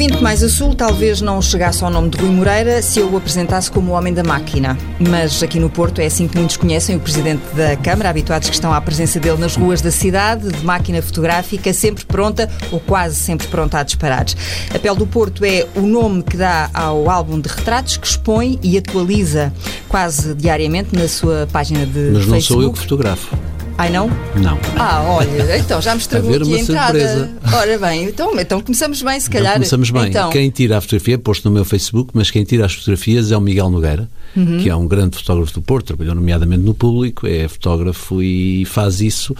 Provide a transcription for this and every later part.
ouvinte mais a sul talvez não chegasse ao nome de Rui Moreira se eu o apresentasse como o homem da máquina. Mas aqui no Porto é assim que muitos conhecem o presidente da Câmara, habituados que estão à presença dele nas ruas da cidade, de máquina fotográfica, sempre pronta ou quase sempre pronta a disparar. A Pele do Porto é o nome que dá ao álbum de retratos que expõe e atualiza quase diariamente na sua página de Mas Facebook. não sou eu que fotografo. Ai não? Não. Ah, olha, então já me estragou aqui uma a entrada. surpresa. Ora bem, então, então começamos bem, se Então calhar. começamos bem. Então, Quem tira a fotografia, posto no meu Facebook, mas quem tira as fotografias é o Miguel Nogueira, Uhum. que é um grande fotógrafo do Porto, trabalhou nomeadamente no público, é fotógrafo e faz isso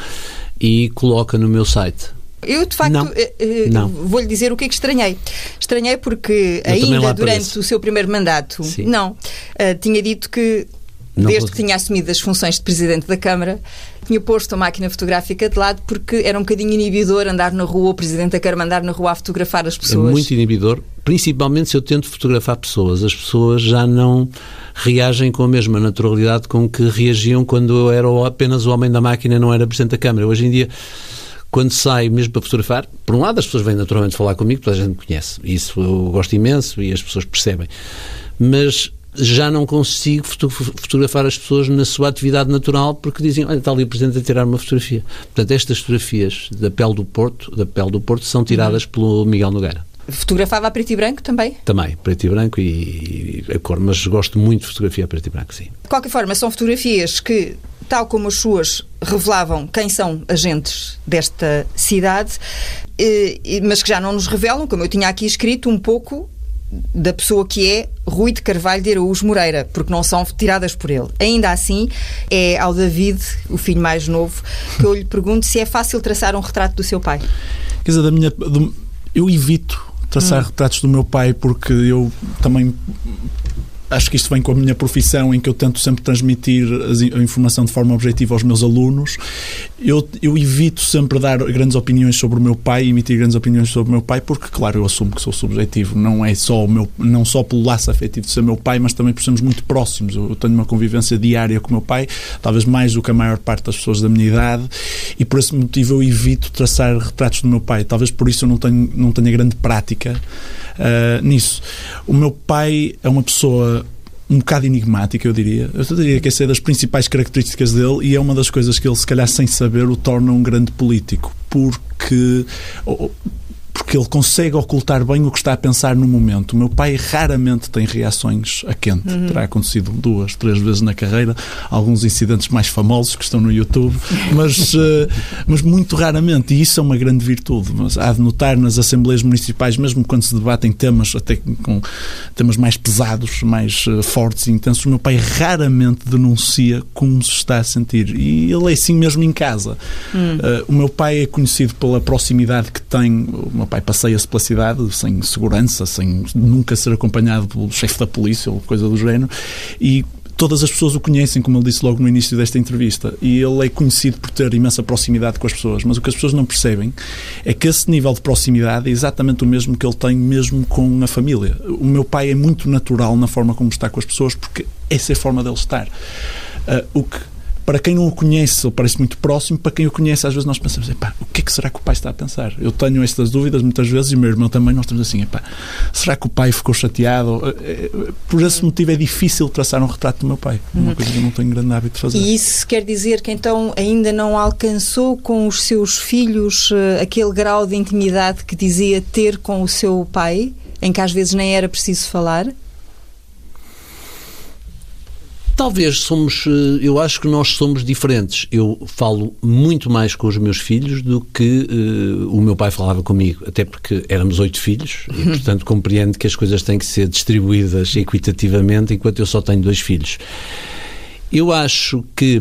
e coloca no meu site. Eu, de facto, eh, eh, vou-lhe dizer o que é que estranhei. Estranhei porque Eu ainda durante apareço. o seu primeiro mandato, Sim. não, eh, tinha dito que, Não desde vou- que tinha assumido as funções de Presidente da Câmara, tinha posto a máquina fotográfica de lado porque era um bocadinho inibidor andar na rua, o Presidente da Câmara andar na rua a fotografar as É pessoas. muito inibidor, principalmente se eu tento fotografar pessoas. As pessoas já não reagem com a mesma naturalidade com que reagiam quando eu era apenas o homem da máquina e não era Presidente da Câmara. Hoje em dia, quando saio mesmo para fotografar, por um lado as pessoas vêm naturalmente falar comigo, toda a gente me conhece. Isso eu gosto imenso e as pessoas percebem. Mas já não consigo foto- fotografar as pessoas na sua atividade natural porque dizem, olha, está ali o Presidente a tirar uma fotografia. Portanto, estas fotografias da pele do Porto, da pele do Porto são tiradas pelo Miguel Nogueira. Fotografava a preto e branco também? Também, preto e branco e, e a cor, mas gosto muito de fotografia a preto e branco, sim. De qualquer forma, são fotografias que, tal como as suas, revelavam quem são agentes desta cidade, eh, mas que já não nos revelam, como eu tinha aqui escrito, um pouco da pessoa que é Rui de Carvalho de Araújo Moreira, porque não são tiradas por ele. Ainda assim, é ao David, o filho mais novo, que eu lhe pergunto se é fácil traçar um retrato do seu pai. Quer dizer, da minha, do- eu evito traçar retratos do meu pai porque eu também acho que isto vem com a minha profissão em que eu tento sempre transmitir a informação de forma objetiva aos meus alunos. Eu, eu evito sempre dar grandes opiniões sobre o meu pai, emitir grandes opiniões sobre o meu pai, porque, claro, eu assumo que sou subjetivo. Não é só o meu, não só pelo laço afetivo de ser meu pai, mas também por sermos muito próximos. Eu, eu tenho uma convivência diária com o meu pai, talvez mais do que a maior parte das pessoas da minha idade, e por esse motivo eu evito traçar retratos do meu pai. Talvez por isso eu não não tenha grande prática ah, nisso. O meu pai é uma pessoa um bocado enigmática, eu diria. Eu diria que essa é das principais características dele e é uma das coisas que ele, se calhar, sem saber, o torna um grande político. Porque. Porque ele consegue ocultar bem o que está a pensar no momento. O meu pai raramente tem reações a quente. Terá acontecido duas, três vezes na carreira, alguns incidentes mais famosos que estão no YouTube, mas, eh, mas muito raramente. E isso é uma grande virtude. Mas há de notar nas assembleias municipais, mesmo quando se debatem temas até com temas mais pesados, mais eh, fortes e intensos, o meu pai raramente denuncia como se está a sentir. E ele é assim mesmo em casa. Eh, o meu pai é conhecido pela proximidade que tem. Meu pai passeia-se pela cidade sem segurança, sem nunca ser acompanhado pelo chefe da polícia ou coisa do género. E todas as pessoas o conhecem, como ele disse logo no início desta entrevista, e ele é conhecido por ter imensa proximidade com as pessoas, mas o que as pessoas não percebem é que esse nível de proximidade é exatamente o mesmo que ele tem mesmo com a família. O meu pai é muito natural na forma como está com as pessoas, porque essa é a forma dele estar. Ah, o que para quem não o conhece, ele parece muito próximo. Para quem o conhece, às vezes nós pensamos: epá, o que é que será que o pai está a pensar? Eu tenho estas dúvidas muitas vezes e o meu irmão também. Nós estamos assim: epá, será que o pai ficou chateado? Eh, eh, Por esse motivo é difícil traçar um retrato do meu pai. Uma coisa que eu não tenho grande hábito de fazer. E isso quer dizer que então ainda não alcançou com os seus filhos eh, aquele grau de intimidade que dizia ter com o seu pai, em que às vezes nem era preciso falar? Talvez somos, eh, eu acho que nós somos diferentes. Eu falo muito mais com os meus filhos do que eh, o meu pai falava comigo, até porque éramos oito filhos e, portanto, compreendo que as coisas têm que ser distribuídas equitativamente enquanto eu só tenho dois filhos. Eu acho que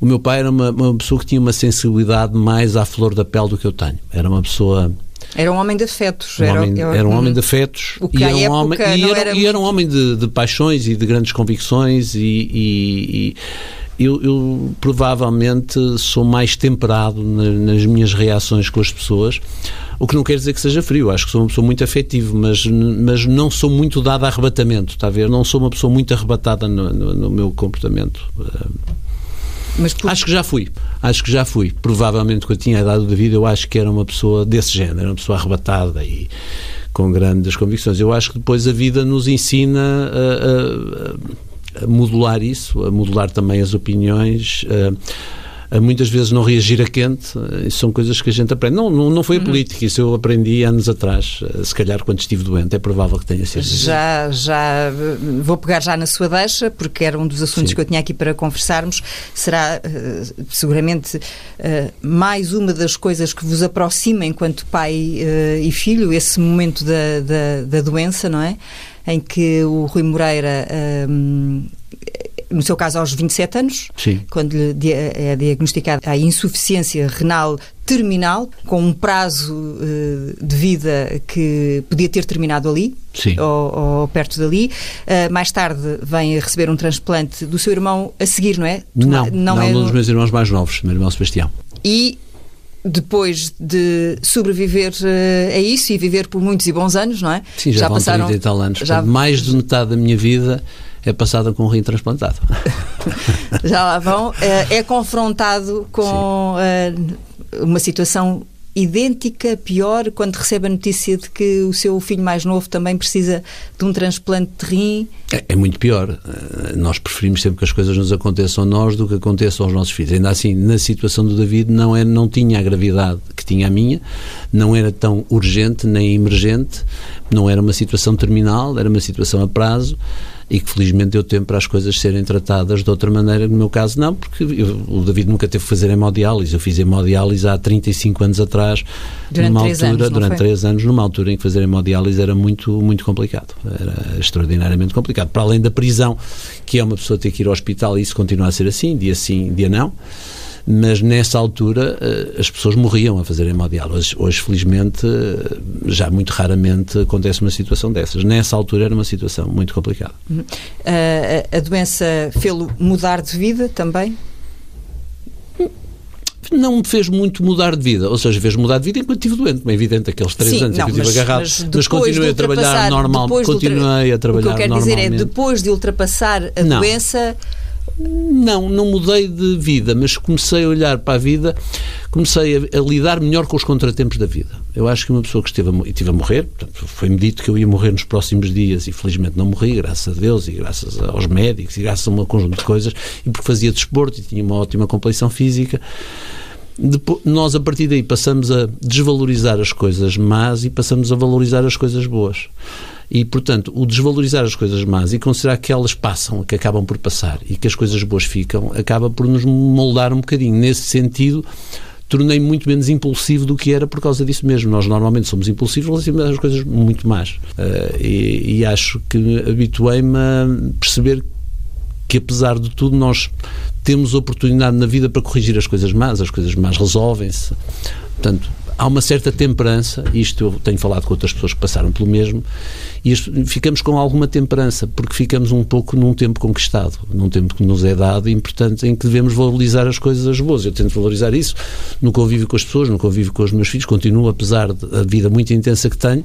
o meu pai era uma, uma pessoa que tinha uma sensibilidade mais à flor da pele do que eu tenho. Era uma pessoa Era um homem de afetos. um homem- era, era um homem de afetos e era um homem, e era, era e era um homem de, de paixões e de grandes convicções e, e- e eu, eu provavelmente sou mais temperado na- nas minhas reações com as pessoas o que não quer dizer que seja frio, acho que sou uma pessoa muito afetivo, mas, mas não sou muito dado a arrebatamento, está a ver? Não sou uma pessoa muito arrebatada no, no- no meu comportamento. Por- Acho que já fui, acho que já fui. Provavelmente quando tinha a idade da vida, eu acho que era uma pessoa desse género, uma pessoa arrebatada e com grandes convicções. Eu acho que depois a vida nos ensina a, a, a modular isso, a modular também as opiniões. A, muitas vezes não reagir a quente, isso são coisas que a gente aprende. Não, não, não foi a uhum. política, isso eu aprendi anos atrás, se calhar quando estive doente, é provável que tenha sido. Já, já vou pegar já na sua deixa, porque era um dos assuntos Sim. que eu tinha aqui para conversarmos. Será uh, seguramente uh, mais uma das coisas que vos aproxima enquanto pai uh, e filho, esse momento da, da, da, doença, não é? Em que o Rui Moreira no seu caso aos 27 anos, Sim. quando lhe é diagnosticada a insuficiência renal terminal, com um prazo uh, de vida que podia ter terminado ali, ou, ou, perto dali. Uh, mais tarde vem a receber um transplante do seu irmão a seguir, não é? Não, não, não é um dos meus irmãos mais novos, meu irmão Sebastião. E depois de sobreviver uh, a isso e viver por muitos e bons anos, não é? Sim, já, já passaram 30 e tal anos. Já... mais de metade da minha vida é passada com um rim transplantado. Já lá vão. É, é confrontado com uh, uma situação idêntica, pior, quando recebe a notícia de que o seu filho mais novo também precisa de um transplante de rim? É, é, muito pior. Eh, nós preferimos sempre que as coisas nos aconteçam a nós do que aconteçam aos nossos filhos. Ainda assim, na situação do David, não, é, não tinha a gravidade que tinha a minha, não era tão urgente nem emergente, não era uma situação terminal, era uma situação a prazo e que felizmente deu tempo para as coisas serem tratadas de outra maneira. No meu caso, não, porque eu, o David nunca teve que fazer hemodiálise. Eu fiz hemodiálise há 35 anos atrás, durante numa altura, anos, durante três anos, numa altura em que fazer hemodiálise era muito, muito complicado. Era extraordinariamente complicado. Para além da prisão, que é uma pessoa ter que ir ao hospital, e isso continua a ser assim, dia sim, dia não mas nessa altura eh, as pessoas morriam a fazer hemodiálise. Hoje, hoje, felizmente, eh, já muito raramente acontece uma situação dessas. Nessa altura era uma situação muito complicada. Uhum. Uh, a doença fez-lo mudar de vida também? não me fez muito mudar de vida, ou seja, fez mudar de vida enquanto estive doente, como é evidente, aqueles três Sim, anos não, que eu estive agarrado, mas, mas continuei a trabalhar normal, continuei a trabalhar O que eu quero dizer é, depois de ultrapassar a não. doença, não, não mudei de vida, mas comecei a olhar para a vida, comecei a, a, lidar melhor com os contratempos da vida. Eu acho que uma pessoa que esteve a, estive a morrer, foi-me dito que eu ia morrer nos próximos dias e felizmente não morri, graças a Deus e graças aos médicos e graças a um conjunto de coisas, e porque fazia desporto e tinha uma ótima compleição física. Depois, nós, a partir daí, passamos a desvalorizar as coisas más e passamos a valorizar as coisas boas. E, portanto, o desvalorizar as coisas más e considerar que elas passam, que acabam por passar e que as coisas boas ficam, acaba por nos moldar um bocadinho. Nesse sentido, tornei muito menos impulsivo do que era por causa disso mesmo. Nós normalmente somos impulsivos relativamente às coisas muito más. Uh, e, e, acho que habituei-me a perceber que, apesar de tudo, nós temos oportunidade na vida para corrigir as coisas más, as coisas más resolvem-se. Portanto, há uma certa temperança, isto eu tenho falado com outras pessoas que passaram pelo mesmo, e ficamos com alguma temperança, porque ficamos um pouco num tempo conquistado, num tempo que nos é dado e, portanto, em que devemos valorizar as coisas boas. Eu tento valorizar isso no convívio com as pessoas, no convívio com os meus filhos, continuo, apesar da vida muito intensa que tenho,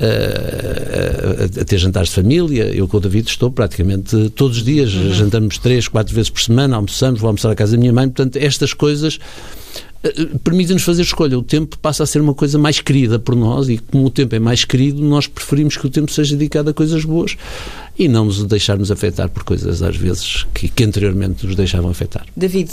a, a, ter jantares de família. Eu com o David estou praticamente todos os dias, uhum. jantamos três, quatro vezes por semana, almoçamos, vou almoçar à casa da minha mãe, portanto, estas coisas eh, permite-nos fazer escolha. O tempo passa a ser uma coisa mais querida por nós e, como o tempo é mais querido, nós preferimos que o tempo seja dedicado a coisas boas e não nos deixarmos afetar por coisas, às vezes, que, que anteriormente nos deixavam afetar. David,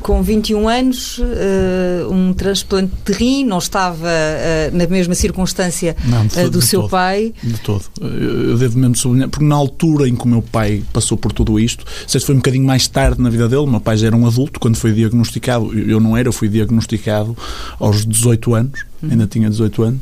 com 21 anos, uh, um transplante de rim, não estava uh, na mesma circunstância não, de, uh, do de seu todo, pai? De todo. Eu devo mesmo sublinhar, porque na altura em que o meu pai passou por tudo isto, sei se foi um bocadinho mais tarde na vida dele, o meu pai já era um adulto quando foi diagnosticado, eu não era, fui diagnosticado aos 18 anos, ainda tinha 18 anos.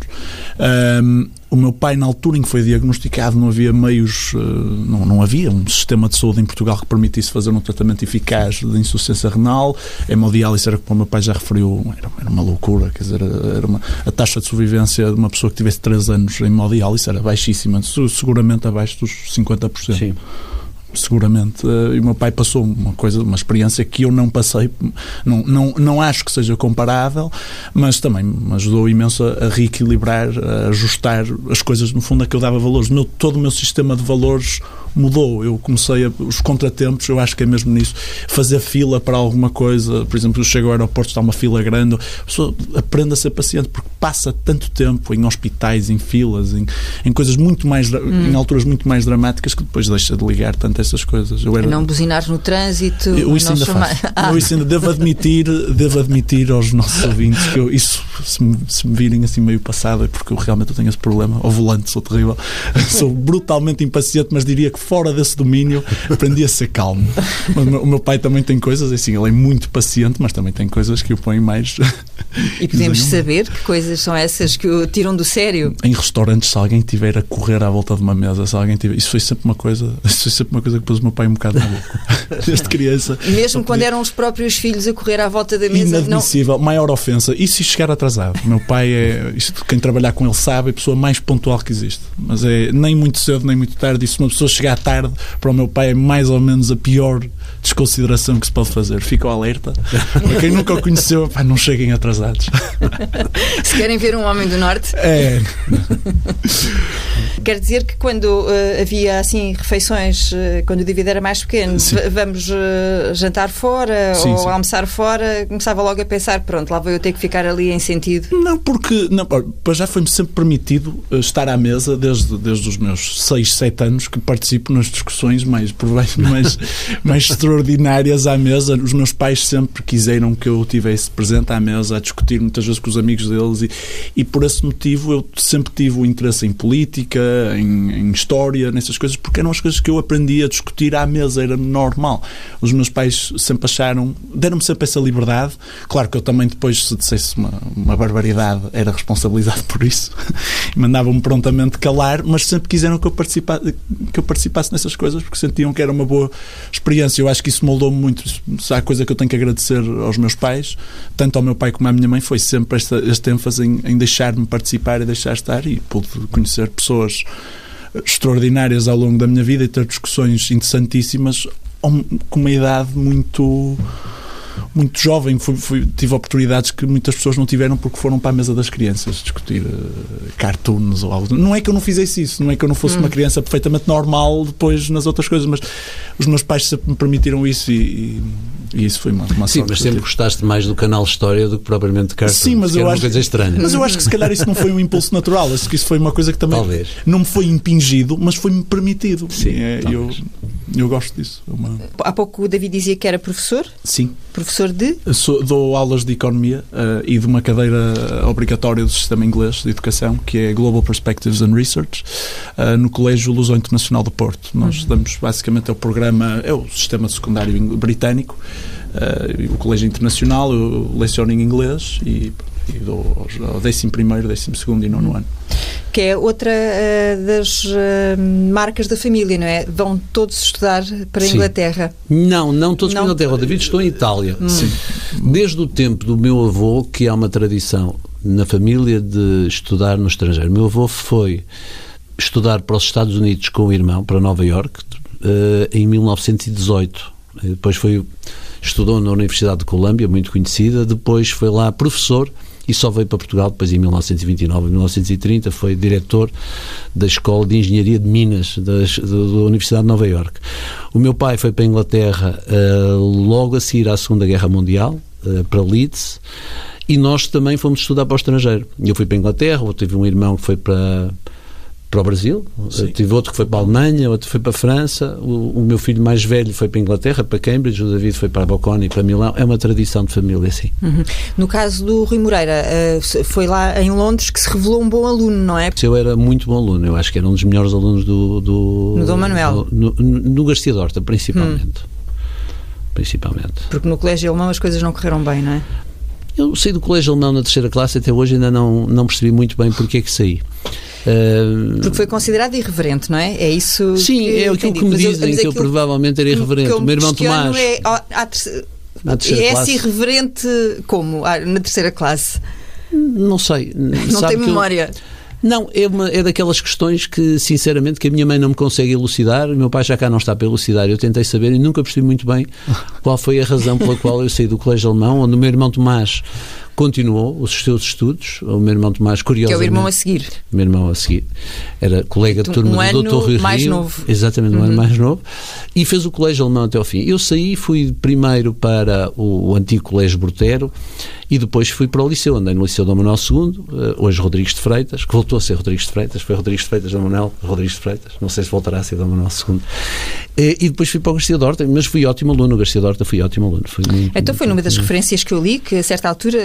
Um, o meu pai, na altura em que foi diagnosticado, não havia meios, não, não havia um sistema de saúde em Portugal que permitisse fazer um tratamento eficaz de insuficiência renal. A hemodiálise era, como o meu pai já referiu, era, era uma loucura. Quer dizer, era uma, a taxa de sobrevivência de uma pessoa que tivesse 3 anos em hemodiálise era baixíssima, seguramente abaixo dos 50%. Sim seguramente. Eh, e o meu pai passou uma coisa, uma experiência que eu não passei, não, não, não acho que seja comparável, mas também me ajudou imenso a, reequilibrar, a ajustar as coisas, no fundo, a que eu dava valores. Meu, todo o meu sistema de valores mudou. Eu comecei a, os contratempos, eu acho que é mesmo nisso. Fazer fila para alguma coisa, por exemplo, eu chego ao aeroporto, está uma fila grande, a pessoa aprende a ser paciente porque passa tanto tempo em hospitais, em filas, em, em coisas muito mais, hum. em alturas muito mais dramáticas que depois deixa de ligar tanto essas coisas. Eu era, não buzinar no trânsito. Eu isso ainda faço. Ah. Eu isso ainda devo admitir, devo admitir aos nossos ouvintes que eu, isso, se me, se me virem assim meio passado, é porque eu realmente tenho esse problema. Ao volante sou terrível. sou brutalmente impaciente, mas diria que fora desse domínio aprendi a ser calmo. O meu pai também tem coisas, assim, ele é muito paciente, mas também tem coisas que o põem mais. E podemos saber que coisas são essas que o tiram do sério? Em restaurantes, se alguém estiver a correr à volta de uma mesa, se alguém tiver. Isso foi sempre uma coisa, isso foi sempre uma coisa que pôs o meu pai um bocado maluco. Desde criança. Mesmo quando eram os próprios filhos a correr à volta da mesa. Inadmissível, não... maior ofensa. E se chegar atrasado? O meu pai é. Isto, quem trabalhar com ele sabe, é a pessoa mais pontual que existe. Mas é nem muito cedo, nem muito tarde. E se uma pessoa chegar tarde, para o meu pai é mais ou menos a pior desconsideração que se pode fazer. Fico alerta. Para quem nunca o conheceu, pá, não cheguem atrasados. Se querem ver um homem do Norte. É. Quer dizer que quando uh, havia assim refeições, uh, quando o David era mais pequeno, vamos uh, jantar fora sim, ou sim. almoçar fora, começava logo a pensar, pronto, lá vou eu ter que ficar ali em sentido. Não, porque não, já foi-me sempre permitido estar à mesa desde, desde os meus 6, 7 anos que participo nas discussões mais, mais, mais extraordinárias à mesa. Os meus pais sempre quiseram que eu tivesse presente à mesa a discutir muitas vezes com os amigos deles e, e por esse motivo eu sempre tive o interesse em política, em, em, história, nessas coisas, porque eram as coisas que eu aprendi a discutir à mesa, era normal. Os meus pais sempre acharam, deram-me sempre essa liberdade. Claro que eu também depois, se dissesse uma, uma barbaridade, era responsabilizado por isso. Mandavam-me prontamente calar, mas sempre quiseram que eu, que eu participasse nessas coisas, porque sentiam que era uma boa experiência. Eu acho que isso moldou-me muito. Há coisa que eu tenho que agradecer aos meus pais, tanto ao meu pai como à minha mãe, foi sempre esta, este ênfase em, em deixar-me participar e deixar estar e pude conhecer pessoas extraordinárias ao longo da minha vida e ter discussões interessantíssimas com uma idade muito muito jovem, fui, fui, tive oportunidades que muitas pessoas não tiveram porque foram para a mesa das crianças discutir uh, cartoons ou algo. Não é que eu não fizesse isso, não é que eu não fosse hum. uma criança perfeitamente normal depois nas outras coisas, mas os meus pais sempre me permitiram isso e, e, e isso foi uma, uma Sim, mas sempre gostaste mais do canal História do que propriamente de cartoons. Sim, mas eu acho, coisa estranha. Mas eu acho que se calhar isso não foi um impulso natural, acho que isso foi uma coisa que também talvez. não me foi impingido, mas foi-me permitido. Sim, é, eu, eu gosto disso. É uma... Há pouco o David dizia que era professor. Sim. Professor de? Sou, dou aulas de economia uh, e de uma cadeira obrigatória do sistema inglês de educação, que é Global Perspectives and Research, uh, no Colégio Lusão Internacional do Porto. Nós uhum. damos basicamente é o programa, é o sistema secundário britânico, uh, o Colégio Internacional, eu leciono em inglês e, e dou ao 11 primeiro, 12 segundo e nono uhum. ano que é outra uh, das uh, marcas da família, não é? Vão todos estudar para a Inglaterra? Não, não todos não. para a Inglaterra. O David estou em Itália. Hum. Sim. Desde o tempo do meu avô, que há uma tradição na família de estudar no estrangeiro. Meu avô foi estudar para os Estados Unidos com o irmão, para Nova York, uh, em 1918. Depois foi estudou na Universidade de Colômbia, muito conhecida. Depois foi lá professor e só veio para Portugal depois em 1929, 1930, foi diretor da Escola de Engenharia de Minas da, da Universidade de Nova Iorque. O meu pai foi para a Inglaterra uh, logo a seguir à Segunda Guerra Mundial, uh, para Leeds, e nós também fomos estudar para o estrangeiro. Eu fui para a Inglaterra, eu tive um irmão que foi para para o Brasil, Sim. tive outro que foi para a Alemanha, outro foi para a França, o, o, meu filho mais velho foi para a Inglaterra, para Cambridge, o David foi para a Bocconi, para Milão. É uma tradição de família, sim. Uhum. No caso do Rui Moreira, eh, foi lá em Londres que se revelou um bom aluno, não é? Eu era muito bom aluno, eu acho que era um dos melhores alunos do. do no Dom Manuel? Do, no, no Garcia Dorta, principalmente. Hum. Principalmente. Porque no colégio alemão as coisas não correram bem, não é? Eu saí do colégio alemão na terceira classe, até hoje ainda não, não percebi muito bem porque é que saí. Uh, Porque foi considerado irreverente, não é? É isso. Sim, que é aquilo que me dizem, que eu provavelmente era irreverente. O meu irmão Tomás. É, é esse irreverente como? Ah, na terceira classe? Não sei. Não Sabe tem memória. Eu, não, é, uma, é daquelas questões que, sinceramente, que a minha mãe não me consegue elucidar, o meu pai já cá não está para elucidar. Eu tentei saber e nunca percebi muito bem qual foi a razão pela qual eu saí do colégio alemão, onde o meu irmão Tomás continuou os seus estudos. O meu irmão Tomás, curiosamente... Que é o irmão a seguir. O meu irmão a seguir. Era colega de turma um do Dr. Rui mais Rio. novo. Exatamente, um uhum. ano mais novo. E fez o colégio alemão até ao fim. Eu saí, fui primeiro para o, o antigo colégio Bortero e depois fui para o liceu. Andei no Liceu Dom Manuel II, eh, hoje Rodrigues de Freitas, que voltou a ser Rodrigues de Freitas. Foi Rodrigues de Freitas, Dom Manuel, Rodrigues de Freitas. Não sei se voltará a ser Dom Manuel II. Eh, e depois fui para o Garcia Dorta, mas fui ótimo aluno. O Garcia Dorta fui ótimo aluno. Foi muito, então foi numa das referências que eu li que a certa altura.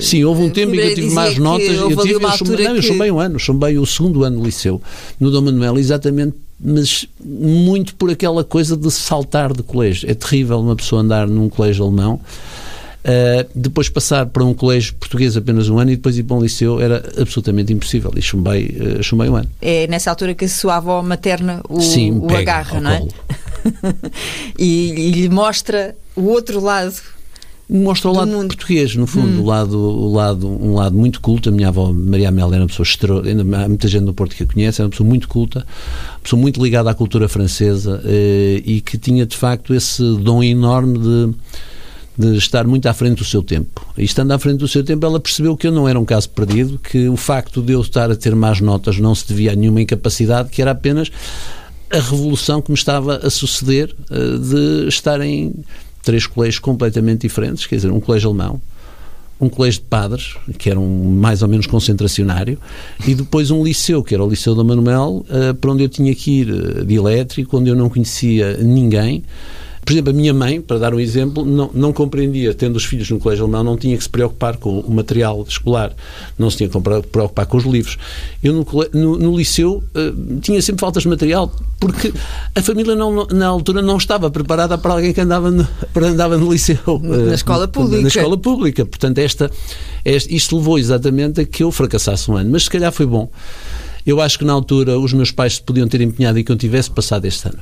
Sim, houve um tempo em que eu tive mais notas. Eu tive, eu chumbei, não, eu chumbei um ano, chumbei o segundo ano do liceu, no Dom Manuel, exatamente mas muito por aquela coisa de saltar de colégio. É terrível uma pessoa andar num colégio alemão. Uh, depois passar para um colégio português apenas um ano e depois ir para um liceu era absolutamente impossível e chumbei, uh, chumbei um ano. É nessa altura que a sua avó materna o, Sim, o agarra, não é? e, e lhe mostra o outro lado mostra o lado mundo. português, no fundo, hum. o lado, o lado, um lado muito culto. A minha avó Maria Amélia era uma pessoa extraordinária, há muita gente no Porto que a conhece, era uma pessoa muito culta, uma pessoa muito ligada à cultura francesa eh, e que tinha de facto esse dom enorme de de estar muito à frente do seu tempo. E estando à frente do seu tempo, ela percebeu que eu não era um caso perdido, que o facto de eu estar a ter más notas não se devia a nenhuma incapacidade, que era apenas a revolução que me estava a suceder eh, de estar em três colégios completamente diferentes, quer dizer, um colégio alemão, um colégio de padres, que era um mais ou menos concentracionário, e depois um liceu, que era o Liceu da Manuel, uh, para onde eu tinha que ir uh, de elétrico, onde eu não conhecia ninguém, por exemplo, a minha mãe, para dar um exemplo, não, não compreendia, tendo os filhos no colégio alemão, não tinha que se preocupar com o material escolar, não se tinha que preocupar com os livros. Eu no, no, no liceu uh, tinha sempre faltas de material, porque a família não, na altura não estava preparada para alguém que andava no, para andava no liceu. Na escola pública. Na escola pública. Portanto, esta, isto levou exatamente a que eu fracassasse um ano. Mas se calhar foi bom. Eu acho que na altura os meus pais se podiam ter empenhado e que eu tivesse passado este ano.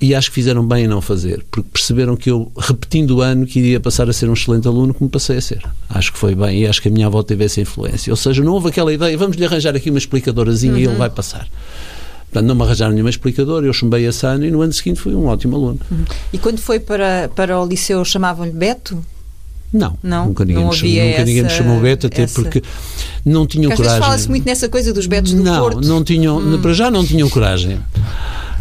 E acho que fizeram bem em não fazer, porque perceberam que eu, repetindo o ano, que iria passar a ser um excelente aluno, como passei a ser. Acho que foi bem e acho que a minha avó teve essa influência. Ou seja, não houve aquela ideia, vamos lhe arranjar aqui uma explicadorazinha uhum. e ele uhum. vai passar. Portanto, não me arranjaram nenhuma explicadora, eu chumbei esse ano e no ano seguinte fui um ótimo aluno. Uhum. E quando foi para, para o liceu chamavam-lhe Beto? Não, não, nunca ninguém, não me, chamou, nunca ninguém me chamou Beto, até essa... porque não tinham porque coragem. fala-se muito nessa coisa dos Betos do não, Porto. Não, tinham, hum. para já não tinham coragem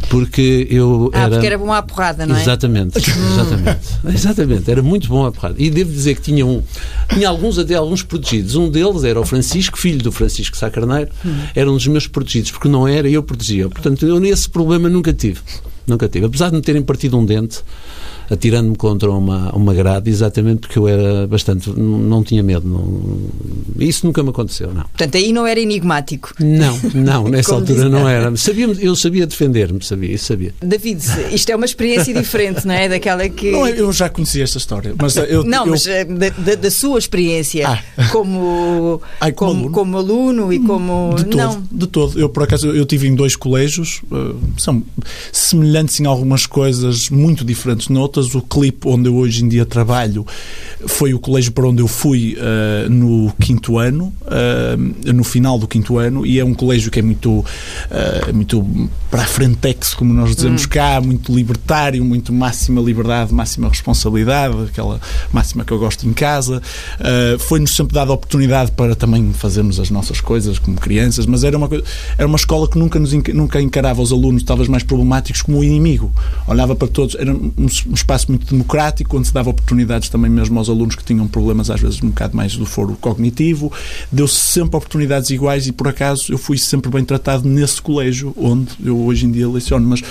porque eu ah, era... porque era bom à porrada, não é? Exatamente, exatamente. exatamente, era muito bom à porrada. E devo dizer que tinha, um, tinha alguns, até alguns protegidos. Um deles era o Francisco, filho do Francisco Sá Carneiro, hum. era um dos meus protegidos, porque não era, eu protegia. Portanto, eu nesse problema nunca tive. Nunca tive. Apesar de me terem partido um dente, atirando-me contra uma, uma grade, exatamente porque eu era bastante. não, não tinha medo. Não, isso nunca me aconteceu, não. Portanto, aí não era enigmático. Não, não, nessa altura não era. Sabia, eu sabia defender-me, sabia, sabia. David, isto é uma experiência diferente, não é? Daquela que. Não, eu já conhecia esta história. Mas eu, não, eu... mas eh, da, da, da, sua experiência ah. como, Ai, como, como, aluno? como, aluno? e como. De todo, não. de todo. Eu, por acaso, eu tive em dois colégios, uh, são semelhantes em algumas coisas, muito diferentes noutras o clipe onde eu hoje em dia trabalho foi o colégio para onde eu fui uh, no quinto ano, uh, no final do quinto ano, e é um colégio que é muito, uh, muito para a frentex, como nós dizemos hum. cá, muito libertário, muito máxima liberdade, máxima responsabilidade, aquela máxima que eu gosto em casa. Foi-nos sempre dada a oportunidade para também fazermos as nossas coisas como crianças, mas era uma, era uma escola que nunca, nos, nunca encarava os alunos, talvez mais problemáticos, como o inimigo. Olhava para todos, era um, um espaço muito democrático, onde se dava oportunidades também mesmo aos alunos que tinham problemas, às vezes um bocado mais do foro cognitivo. Deu-se sempre oportunidades iguais e, por acaso, eu fui sempre bem tratado nesse colégio onde eu hoje em dia leciono. Mas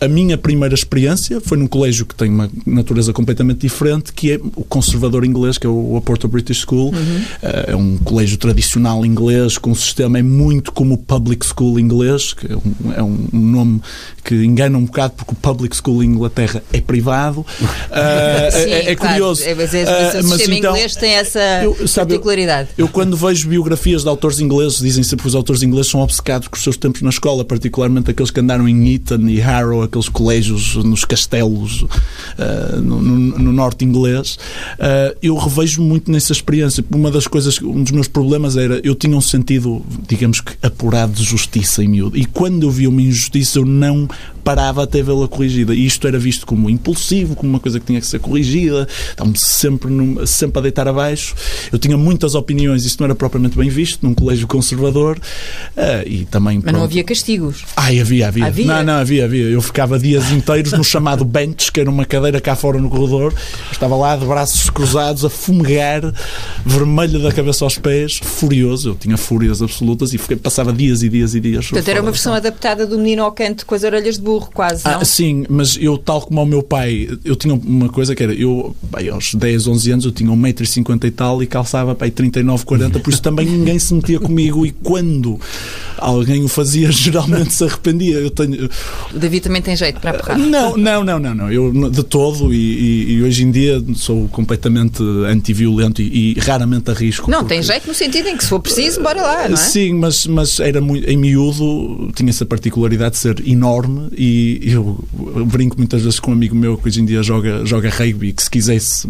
a minha primeira experiência foi num colégio que tem uma natureza completamente diferente, que é o conservador inglês, que é o Porto British School. Uhum. É um colégio tradicional inglês, com um sistema é muito como o public school inglês, que é um, é um nome que engana um bocado, porque o public school em Inglaterra é privado. uh, Sim, é, é claro. curioso. É, mas, uh, o sistema então, inglês tem essa eu, sabe, particularidade. Eu, eu, quando vejo biografias de autores ingleses, dizem sempre que os autores ingleses são obcecados com os seus tempos na escola, particularmente aqueles que andaram em Eton e Harrow aqueles colégios nos castelos uh, no, no, no, norte inglês, uh, eu revejo muito nessa experiência. Uma das coisas, um dos meus problemas era eu tinha um sentido, digamos que apurado de justiça em miúdo. E quando eu via uma injustiça, eu não parava até vê-la corrigida. E isto era visto como impulsivo, como uma coisa que tinha que ser corrigida, estava-me sempre, sempre a deitar abaixo. Eu tinha muitas opiniões, isso não era propriamente bem visto num colégio conservador. Uh, e também, Mas pronto. não havia castigos? Ai, havia, havia, havia. Não, não, havia, havia. Eu ficava dias inteiros no chamado bench, que era uma cadeira cá fora no corredor. estava lá de braços cruzados a fumegar, vermelho da cabeça aos pés, furioso. Eu tinha fúrias absolutas e passava dias e dias e dias. Portanto, era uma versão adaptada do menino ao canto com as orelhas de burro quase, ah, não? Ah, sim, mas eu, tal como o meu pai, eu tinha uma coisa que era, eu, bem, aos 10, 11 anos, eu tinha 1,50m e tal e calçava, bem, 39, 40, por isso também ninguém se metia comigo e quando alguém o fazia, geralmente se arrependia. Eu tenho... O David também tem jeito para porrar. Não, não, não, não, não. Eu de todo e, e, e hoje em dia sou completamente antiviolento e, e raramente arrisco. Não, porque... tem jeito no sentido em que se for preciso, bora lá, não é? Sim, mas, mas era muito, em miúdo tinha essa particularidade de ser enorme e e eu, eu brinco muitas vezes com um amigo meu que hoje em dia joga, joga rugby, que se quisesse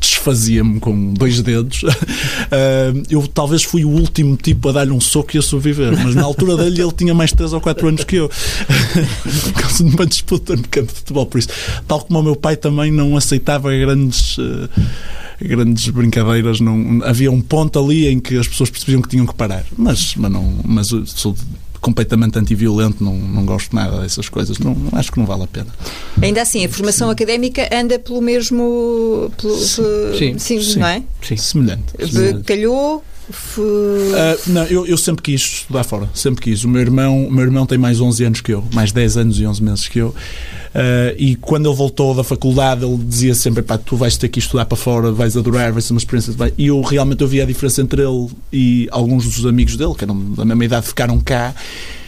desfazia-me com dois dedos. Uh, eu talvez fui o último tipo a dar-lhe um soco e a sobreviver, mas na altura dele ele tinha mais 3 ou 4 anos que eu. Por causa de uma disputa no campo de futebol. Por isso, tal como o meu pai também não aceitava grandes. Uh, grandes brincadeiras não havia um ponto ali em que as pessoas percebiam que tinham que parar mas mas não mas sou completamente antiviolento, não, não gosto nada dessas coisas, não, acho que não vale a pena. Ainda assim, a formação sim. académica anda pelo mesmo. Pelo, sim. Sim, sim, não é? Sim, semelhante. semelhante. Calhou. Uh, não, eu, eu sempre quis estudar fora, sempre quis. O meu irmão, meu irmão tem mais 11 anos que eu, mais 10 anos e 11 meses que eu. Uh, e quando ele voltou da faculdade, ele dizia sempre: pá, tu vais ter que estudar para fora, vais adorar, vai ser uma experiência. E eu realmente eu via a diferença entre ele e alguns dos amigos dele, que eram da mesma idade, ficaram cá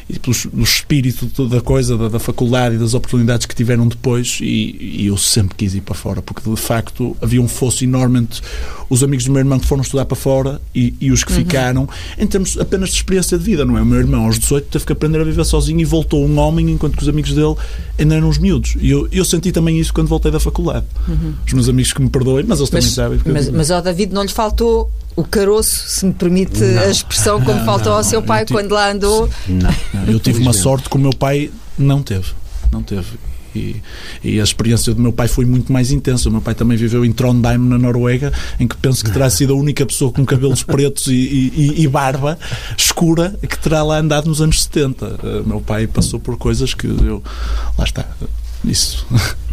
e pelo, pelo espírito da coisa, da, da, faculdade e das oportunidades que tiveram depois, e, e, eu sempre quis ir para fora, porque de facto havia um fosso enorme entre os amigos do meu irmão que foram estudar para fora e, e os que uhum. ficaram, em termos apenas de experiência de vida, não é? O meu irmão, aos 18, teve que aprender a viver sozinho e voltou um homem, enquanto que os amigos dele ainda eram uns miúdos. E eu, eu senti também isso quando voltei da faculdade. Uhum. Os meus amigos que me perdoem, mas eles também sabem. Mas, mas ao David não lhe faltou o caroço, se me permite não. a expressão, como não, faltou não, ao seu pai tive, quando lá andou. Não, eu tive uma sorte que o meu pai não teve. Não teve. E, e, a experiência do meu pai foi muito mais intensa. O meu pai também viveu em Trondheim, na Noruega, em que penso que terá sido a única pessoa com cabelos pretos e, e, e barba escura que terá lá andado nos anos 70. O meu pai passou por coisas que eu. Lá está. Isso.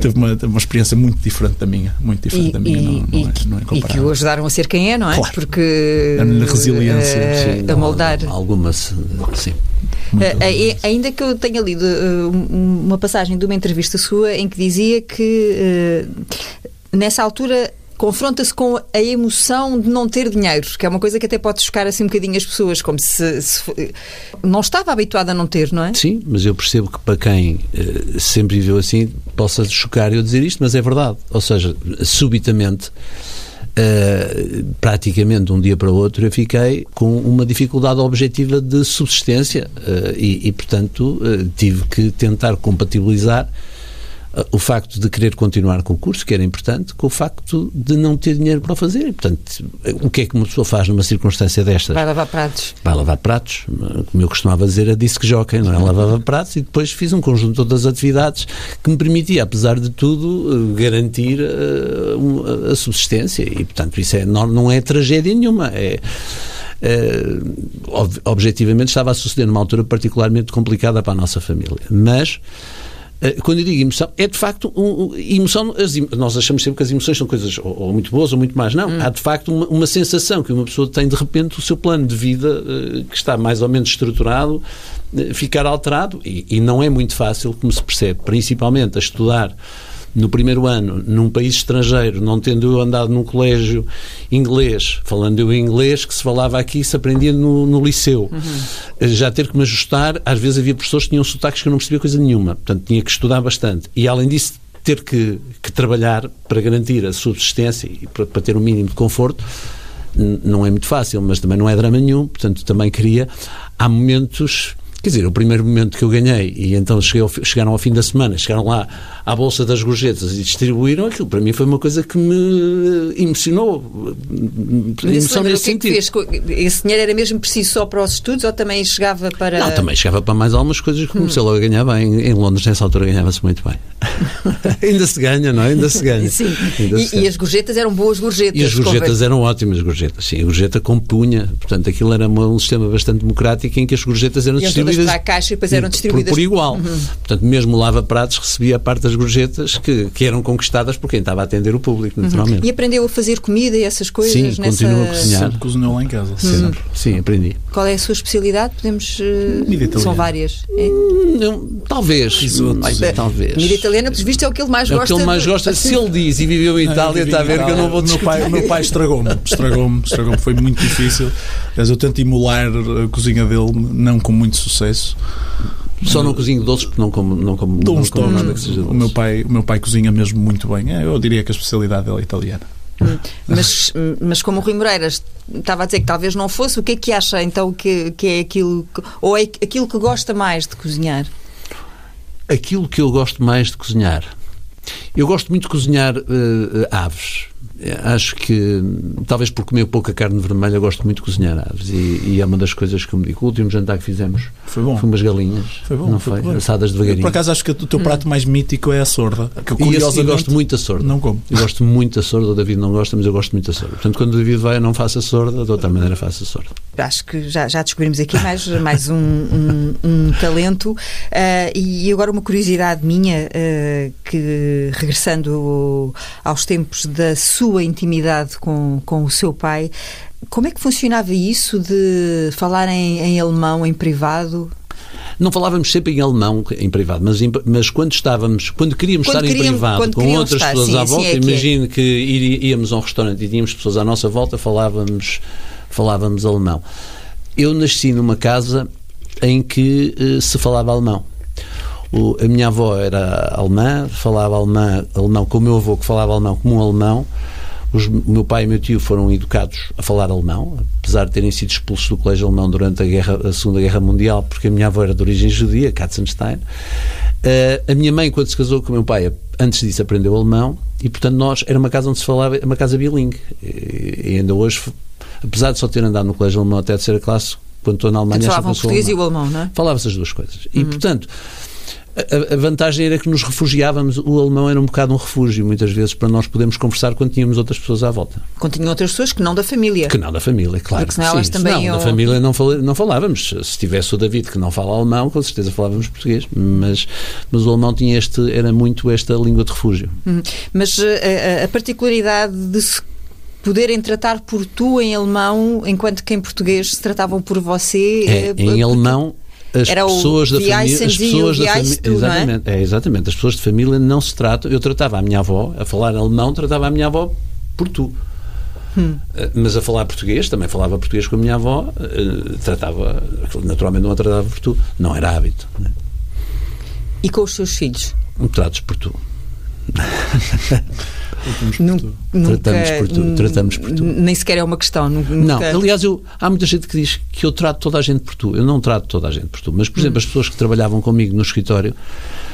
teve uma, uma experiência muito diferente da minha, muito diferente e, da minha, e, não, não, é, não é E que o ajudaram a ser quem é, não é? Claro. Porque a resiliência, uh, a moldar. Algumas, sim. Uh, ainda que eu tenha lido uh, uma passagem de uma entrevista sua em que dizia que nessa altura confronta-se com a emoção de não ter dinheiro, que é uma coisa que até pode chocar assim um bocadinho as pessoas, como se, se não estava habituado a não ter, não é? Sim, mas eu percebo que para quem uh, sempre viveu assim possa chocar eu dizer isto, mas é verdade. Ou seja, subitamente. Uh, praticamente de um dia para o outro eu fiquei com uma dificuldade objetiva de subsistência uh, e, e, portanto tive que tentar compatibilizar o facto de querer continuar com o curso, que era importante, com o facto de não ter dinheiro para o fazer. E, portanto, o que é que uma pessoa faz numa circunstância destas? Vai lavar pratos. Vai lavar pratos. Como eu costumava dizer, a disse que joquem, não é? Lavava pratos e depois fiz um conjunto de outras atividades que me permitia, apesar de tudo, eh, garantir a, eh, a subsistência. E, portanto, isso é, não, não é tragédia nenhuma. É. Uh, objetivamente estava a suceder numa altura particularmente complicada para a nossa família. Mas quando eu digo emoção, é de facto um, emoção. As, nós achamos sempre que as emoções são coisas ou, ou muito boas ou muito más. Não. Hum. Há de facto uma, uma, sensação que uma pessoa tem de repente o seu plano de vida, uh, que está mais ou menos estruturado, uh, ficar alterado. E, e não é muito fácil, como se percebe, principalmente a estudar no primeiro ano, num país estrangeiro, não tendo eu andado num colégio inglês, falando eu inglês, que se falava aqui, se aprendia no, no liceu. Uhum. Já ter que me ajustar, às vezes havia professores que tinham sotaques que eu não percebia coisa nenhuma, portanto tinha que estudar bastante. E além disso, ter que, que trabalhar para garantir a subsistência e para, para ter um mínimo de conforto, não é muito fácil, mas também não é drama nenhum, portanto também queria. Há momentos Quer dizer, o primeiro momento que eu ganhei, e então ao, chegaram ao fim da semana, chegaram lá à Bolsa das Gorjetas e distribuíram aquilo, para mim foi uma coisa que me emocionou. Emoção nesse sentido. Que fez? Esse dinheiro era mesmo preciso só para os estudos ou também chegava para. Não, também chegava para mais algumas coisas que comecei hum. logo a ganhar bem. Em Londres, nessa altura, ganhava-se muito bem. Ainda se ganha, não é? Ainda se ganha. Sim. E, se ganha. e, as gorjetas eram boas gorjetas. E as gorjetas eram ótimas gorjetas, sim. A gorjeta compunha. Portanto, aquilo era um sistema bastante democrático em que as gorjetas eram distribuídas distribuídas. para a caixa e depois eram distribuídas. Por, por igual. Uhum. Portanto, mesmo o Lava Pratos recebia a parte das gorjetas que, que eram conquistadas por quem estava a atender o público, uhum. naturalmente. Uhum. E aprendeu a fazer comida e essas coisas? Sim, nessa... continua a cozinhar. Sempre cozinhou lá em casa. Sempre. Sim, aprendi. Qual é a sua especialidade? Podemos. Uh... São várias. É? Hum, talvez. talvez. Comida italiana, por visto, é o que ele mais é gosta. É o que ele mais gosta. Se ele diz e viveu em Itália, está a ver que eu não vou discutir. Meu pai, meu pai estragou-me. Estragou-me. Estragou-me. Foi muito difícil. Mas eu tento emular a cozinha dele, não com muito sucesso. Só não cozinho doces porque não como, não como, não como nada que seja doce. O meu, pai, o meu pai cozinha mesmo muito bem. É, eu diria que a especialidade dele é italiana. Hum. Mas, mas como o Rui Moreiras estava a dizer que talvez não fosse, o que é que acha então que, que é aquilo que, ou é aquilo que gosta mais de cozinhar? Aquilo que eu gosto mais de cozinhar. Eu gosto muito de cozinhar uh, aves. Acho que, talvez por comer pouca carne vermelha, gosto muito de cozinhar aves e, e, é uma das coisas que eu me digo. O último jantar que fizemos foi, bom. foi umas galinhas. Foi bom. Não foi? foi? Assadas devagarinho. por acaso acho que o teu prato mais mítico é a sorda. Que, e esse, eu gosto muito da sorda. Não como. Eu gosto muito da sorda. O David não gosta, mas eu gosto muito da sorda. Portanto, quando o David vai, eu não faço a sorda, de outra maneira faço a sorda. Acho que já, já descobrimos aqui mais, mais um, um, um talento. Uh, e agora uma curiosidade minha, uh, que regressando aos tempos da sua intimidade com, com o seu pai. Como é que funcionava isso de falar em, em alemão em privado? Não falávamos sempre em alemão em privado, mas, mas quando estávamos, quando queríamos quando estar queríamos, em privado com outras estar, pessoas sim, à volta, é imagine que, é. que íamos a um restaurante e tínhamos pessoas à nossa volta, falávamos, falávamos alemão. Eu nasci numa casa em que uh, se falava alemão. O, a minha avó era alemã, falava alemã, alemão com o meu avô que falava alemão como um alemão. Os, o meu pai e o meu tio foram educados a falar alemão, apesar de terem sido expulsos do colégio alemão durante a, guerra, a Segunda Guerra Mundial, porque a minha avó era de origem judia, Katzenstein. Uh, a minha mãe, quando se casou com o meu pai, antes disso aprendeu alemão e, portanto, nós era uma casa onde se falava, uma casa bilingue. E, e ainda hoje, apesar de só ter andado no colégio alemão até a terceira classe, quando estou na Alemanha, falavam português e o alemão, não é? Falava-se as duas coisas. E, uhum. portanto, a, a, vantagem era que nos refugiávamos, o alemão era um bocado um refúgio, muitas vezes, para nós podermos conversar quando tínhamos outras pessoas à volta. Quando tinham outras pessoas que não da família. Que não da família, claro. Porque senão elas também não, da família não, não falávamos. Se tivesse o David que não fala alemão, com certeza falávamos português, mas, mas o alemão tinha este, era muito esta língua de refúgio. Hum, mas eh, a, a particularidade de se poderem tratar por tu em alemão, enquanto que em português se tratavam por você. É, eh, em alemão as Era pessoas da família, as pessoas da família, exatamente, é? é? exatamente, as pessoas de família não se tratam. Eu tratava a minha avó a falar alemão, tratava a minha avó por tu. Hum. Eh, mas a falar português, também falava português com a minha avó, eh, tratava, naturalmente não a tratava por tu, não era hábito. Né? E com os seus filhos? Tratos por tu. Nunca, tratamos por tu. Tratamos por tu. Nem sequer é uma questão. Nunca... Não, aliás, eu, há muita gente que diz que eu trato toda a gente por tu. Eu não trato toda a gente por tu. Mas, por exemplo, hum. as pessoas que trabalhavam comigo no escritório,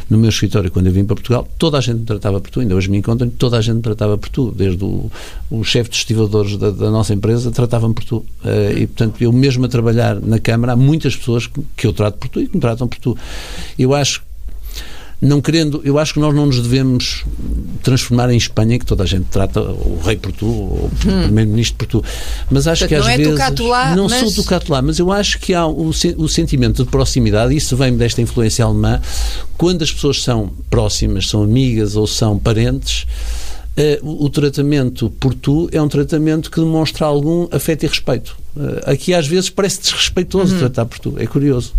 no meu escritório, quando eu vim para Portugal, toda a gente me tratava por tu. Ainda hoje me encontram, toda a gente me tratava por tu. Desde o, o chefe de estivadores da, da, nossa empresa tratava-me por tu. Uh, e, portanto, eu mesmo a trabalhar na Câmara, há muitas pessoas que, que eu trato por tu e que me tratam por tu. Eu acho não querendo, eu acho que nós não nos devemos transformar em Espanha, que toda a gente trata o rei por tu, ou o hum. primeiro-ministro por tu. Mas acho Portanto, que às não é vezes. Lá, não mas... sou tocato lá, mas eu acho que há o, o sentimento de proximidade, isso vem desta influência alemã, quando as pessoas são próximas, são amigas ou são parentes. Uh, o, tratamento por tu é um tratamento que demonstra algum afeto e respeito. Uh, aqui às vezes parece desrespeitoso uhum. tratar por tu, é curioso.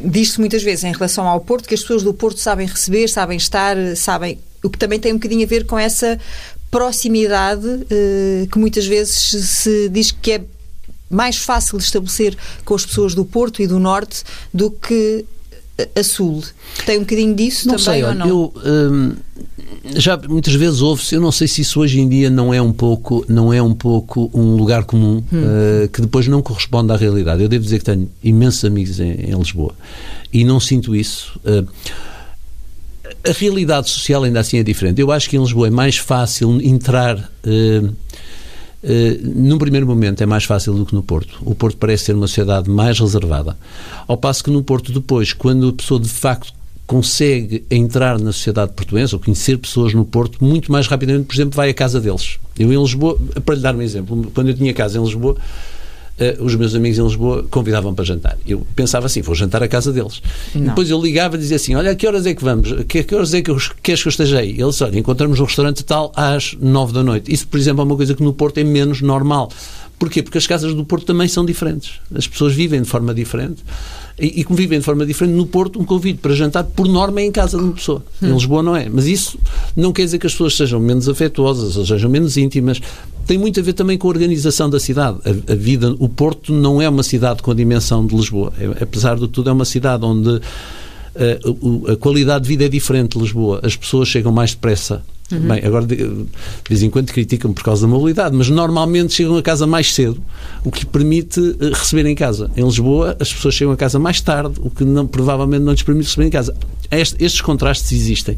Diz-se muitas vezes em relação ao Porto que as pessoas do Porto sabem receber, sabem estar, sabem. O que também tem um bocadinho a ver com essa proximidade eh, que muitas vezes se diz que é mais fácil de estabelecer com as pessoas do Porto e do Norte do que a Sul. Tem um bocadinho disso não também sei, ou não? Eu, hum, já muitas vezes ouve-se, eu não sei se isso hoje em dia não é um pouco, não é um pouco um lugar comum hum. uh, que depois não corresponde à realidade. Eu devo dizer que tenho imensos amigos em, em Lisboa e não sinto isso. Uh, a realidade social ainda assim é diferente. Eu acho que em Lisboa é mais fácil entrar. Uh, Uh, num primeiro momento é mais fácil do que no Porto. O Porto parece ser uma sociedade mais reservada. Ao passo que no Porto, depois, quando a pessoa de facto consegue entrar na sociedade portuguesa ou conhecer pessoas no Porto muito mais rapidamente, por exemplo, vai à casa deles. Eu em Lisboa, para lhe dar um exemplo, quando eu tinha casa em Lisboa, uh, os meus amigos em Lisboa convidavam para jantar. Eu pensava assim, vou jantar à casa deles. Depois eu ligava e dizia assim, olha, a que horas é que vamos? Que, que horas é que eu, queres que eu esteja aí? Eles, olha, encontramos no restaurante tal às nove da noite. Isso, por exemplo, é uma coisa que no Porto é menos normal. Porquê? Porque as casas do Porto também são diferentes. As pessoas vivem de forma diferente e, e convivem de forma diferente. No Porto, um convite para jantar, por norma, é em casa de uma pessoa. Em hum. Lisboa não é. Mas isso não quer dizer que as pessoas sejam menos afetuosas ou sejam menos íntimas. Tem muito a ver também com a organização da cidade. A, a vida, o Porto não é uma cidade com a dimensão de Lisboa. É, apesar de tudo, é uma cidade onde a, a, qualidade de vida é diferente de Lisboa. As pessoas chegam mais depressa Uhum. Bem, agora de, vez em quando criticam por causa da mobilidade, mas normalmente chegam a casa mais cedo, o que permite eh, receber em casa. Em Lisboa, as pessoas chegam a casa mais tarde, o que não, provavelmente não lhes permite receber em casa. Este, estes contrastes existem.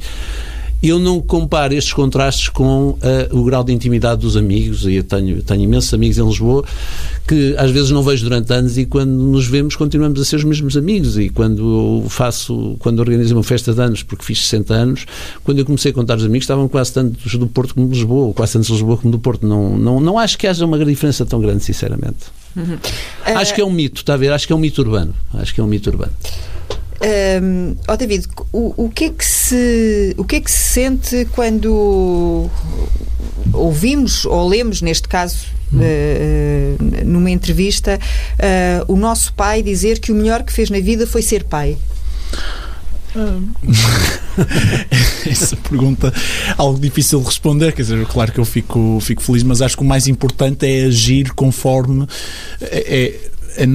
Eu não comparo estes contrastes com uh, o grau de intimidade dos amigos, e eu tenho, tenho imensos amigos em Lisboa que às vezes não vejo durante anos e quando nos vemos continuamos a ser os mesmos amigos e quando faço, quando organizo uma festa de anos, porque fiz 60 anos, quando eu comecei a contar os amigos estavam quase tantos do Porto como de Lisboa, ou quase tantos de Lisboa como do Porto. Não, não, não acho que haja uma diferença tão grande, sinceramente. Uhum. Acho que é um mito, está a ver? Acho que é um mito urbano. Acho que é um mito urbano. Um, oh David, o, o, que é que se, o que é que se sente quando ouvimos ou lemos, neste caso, uh, numa entrevista, uh, o nosso pai dizer que o melhor que fez na vida foi ser pai? Essa pergunta algo difícil de responder, quer dizer, claro que eu fico, fico feliz, mas acho que o mais importante é agir conforme é, é, é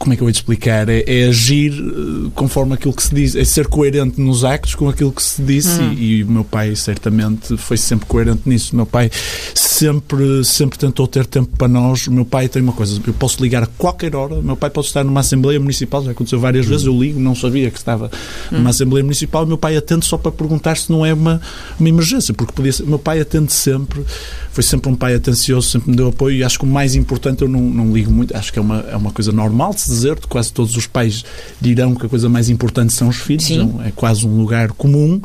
como é que eu vou te explicar? É, é, agir eh, conforme aquilo que se diz, é ser coerente nos actos com aquilo que se disse hum. e, e, o meu pai certamente foi sempre coerente nisso. O meu pai sempre, sempre tentou ter tempo para nós. O meu pai tem uma coisa, eu posso ligar a qualquer hora, o meu pai pode estar numa Assembleia Municipal, já aconteceu várias hum. vezes, eu ligo, não sabia que estava numa hum. Assembleia Municipal, o meu pai atende só para perguntar se não é uma, uma emergência, porque podia ser, o meu pai atende sempre, foi sempre um pai atencioso, sempre me deu apoio e acho que o mais importante eu não, não ligo muito, acho que é uma, é uma coisa normal de se dizer, quase todos os pais dirão que a coisa mais importante são os filhos, Sim. é quase um lugar comum,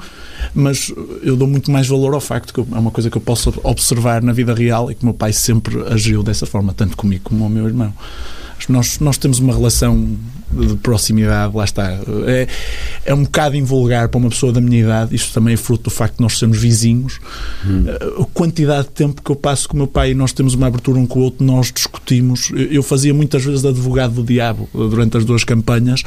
mas eu dou muito mais valor ao facto que é uma coisa que eu posso observar na vida real e que o meu pai sempre agiu dessa forma, tanto comigo como o meu irmão. Nós, nós temos uma relação de proximidade, lá está. É, é um bocado invulgar para uma pessoa da minha idade, isto também é fruto do facto de nós sermos vizinhos. Hum. A quantidade de tempo que eu passo com o meu pai e nós temos uma abertura um com o outro, nós discutimos. Eu fazia muitas vezes de advogado do diabo durante as duas campanhas,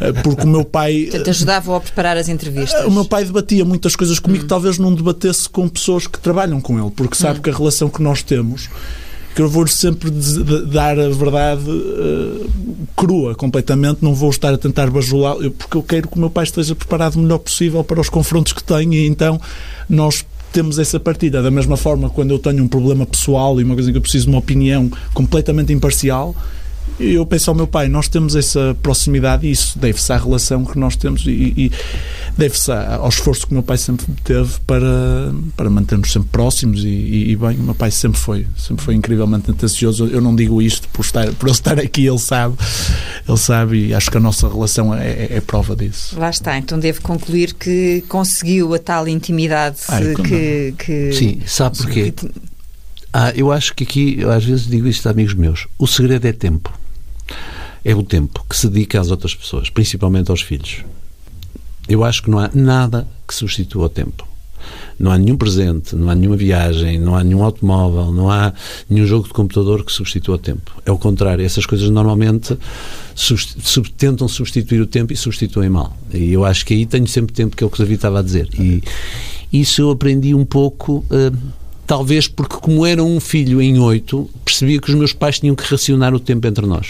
eh, porque o meu pai. Te ajudava a preparar as entrevistas. O meu pai debatia muitas coisas comigo, hum. talvez não debatesse com pessoas que trabalham com ele, porque sabe hum. que a relação que nós temos que eu vou sempre dar a verdade uh, crua completamente, não vou estar a tentar bajular, porque eu quero que o meu pai esteja preparado o melhor possível para os confrontos que tem e então nós temos essa partida. Da mesma forma, quando eu tenho um problema pessoal e uma coisa que eu preciso de uma opinião completamente imparcial, eu penso ao meu pai, nós temos essa proximidade e isso deve-se à relação que nós temos e, e deve-se ao esforço que o meu pai sempre teve para, para mantermos sempre próximos e, e, e, bem, o meu pai sempre foi, sempre foi incrivelmente atencioso. Eu não digo isto por, estar, por ele estar aqui, ele sabe, ele sabe e acho que a nossa relação é, é, é prova disso. Lá está, então devo concluir que conseguiu a tal intimidade Ai, que, que, Sim, sabe porquê? Que... Ah, eu acho que aqui, às vezes digo isto a amigos meus, o segredo é tempo é o tempo que se dedica às outras pessoas, principalmente aos filhos. Eu acho que não há nada que substitua o tempo. Não há nenhum presente, não há nenhuma viagem, não há nenhum automóvel, não há nenhum jogo de computador que substitua o tempo. É o contrário. Essas coisas normalmente sub tentam substituir o tempo e substituem mal. E eu acho que aí tenho sempre tempo, que é o que o David estava a dizer. E isso eu aprendi um pouco. Uh, talvez porque, como era um filho em oito, percebia que os meus pais tinham que racionar o tempo entre nós.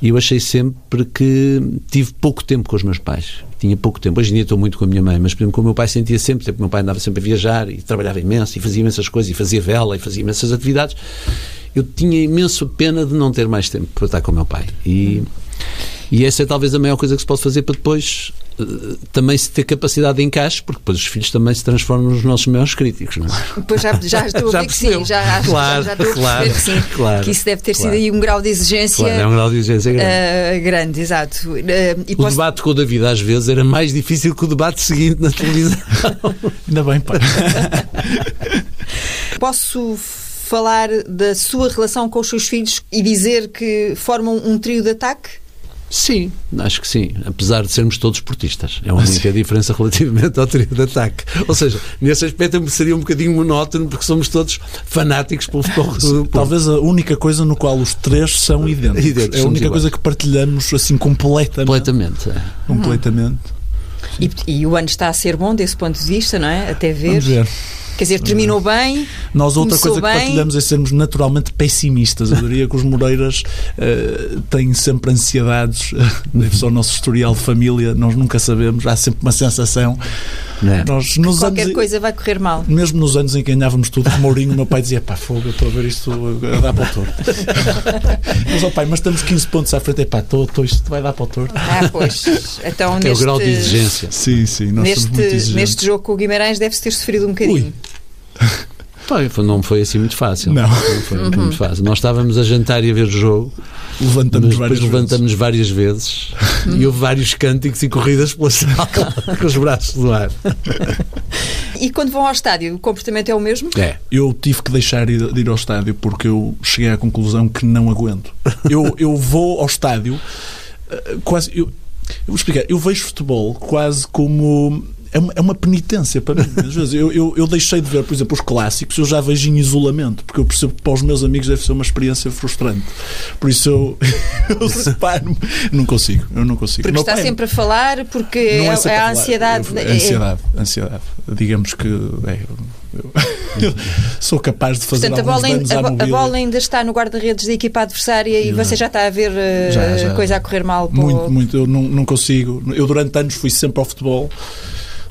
E eu achei sempre que tive pouco tempo com os meus pais. Tinha pouco tempo. Hoje em dia estou muito com a minha mãe, mas, por exemplo, com o meu pai sentia sempre, sempre o meu pai andava sempre a viajar e trabalhava imenso e fazia imensas coisas e fazia vela e fazia imensas atividades. Eu tinha imenso pena de não ter mais tempo para estar com o meu pai. E, e essa é talvez a maior coisa que se pode fazer para depois também se ter capacidade de encaixe, porque depois os filhos também se transformam nos nossos maiores críticos, não é? Pois já, já estou a ver que sim, já, claro, já, já estou claro, a perceber que sim. Claro, que isso deve ter claro. sido aí um grau de exigência. Claro, é um grau de exigência grande. Uh, grande, exato. Uh, e o posso... debate com o David às vezes era mais difícil que o debate seguinte na televisão. Ainda bem, pai. Posso falar da sua relação com os seus filhos e dizer que formam um trio de ataque? Sim, acho que sim. Apesar de sermos todos esportistas. É uma única diferença relativamente ao trio de ataque. Ou seja, nesse aspecto seria um bocadinho monótono porque somos todos fanáticos pelo futebol. Talvez a única coisa no qual os três são idênticos. idênticos é a única iguais. coisa que partilhamos assim completamente. Completamente. É. Completamente. E, e, o ano está a ser bom desse ponto de vista, não é? Até ver. Vamos ver. Quer dizer, terminou bem. Nós, outra coisa bem. que partilhamos é sermos naturalmente pessimistas. Eu diria que os Moreiras uh, têm sempre ansiedades, deve ser o nosso historial de família, nós nunca sabemos, há sempre uma sensação. É. Nós, nos Qualquer anos, coisa vai correr mal. Mesmo nos anos em que ganhávamos tudo, o Mourinho, meu pai dizia: pá, fogo, eu estou a ver isto a dar para o torto. mas, ó pai, mas estamos 15 pontos à frente, é pá, estou, estou, isto vai dar para o torto. Ah, pois. Então, é neste, o grau de exigência. Sim, sim, nós neste, somos muito exigentes. neste jogo com o Guimarães deve-se ter sofrido um bocadinho. Ui. Não foi assim muito fácil. Não. não foi uhum. muito fácil. Nós estávamos a jantar e a ver o jogo. Levantamos várias depois levantamos vezes. várias vezes e houve vários cânticos e corridas pela sala com os braços do ar. E quando vão ao estádio, o comportamento é o mesmo? É. Eu tive que deixar de ir ao estádio porque eu cheguei à conclusão que não aguento. Eu, eu vou ao estádio quase. Eu, eu vou explicar. Eu vejo futebol quase como é uma, é uma penitência para mim. Às vezes eu, eu, eu, deixei de ver, por exemplo, os clássicos, eu já vejo em isolamento, porque eu percebo que para os meus amigos deve ser uma experiência frustrante. Por isso eu, eu separo-me. Não consigo, eu não consigo. Porque está pai, sempre a falar, porque é, é, sempre a falar. ansiedade. Eu- ansiedade, ansiedade. Digamos que é, eu, eu sou capaz de fazer Portanto, a bola, danos a, a bola ainda está no guarda-redes da equipa adversária e Exato. você já está a ver uh, Já, já. a coisa a correr mal. o- Muito, muito. Eu não, não consigo. Eu durante anos fui sempre ao futebol.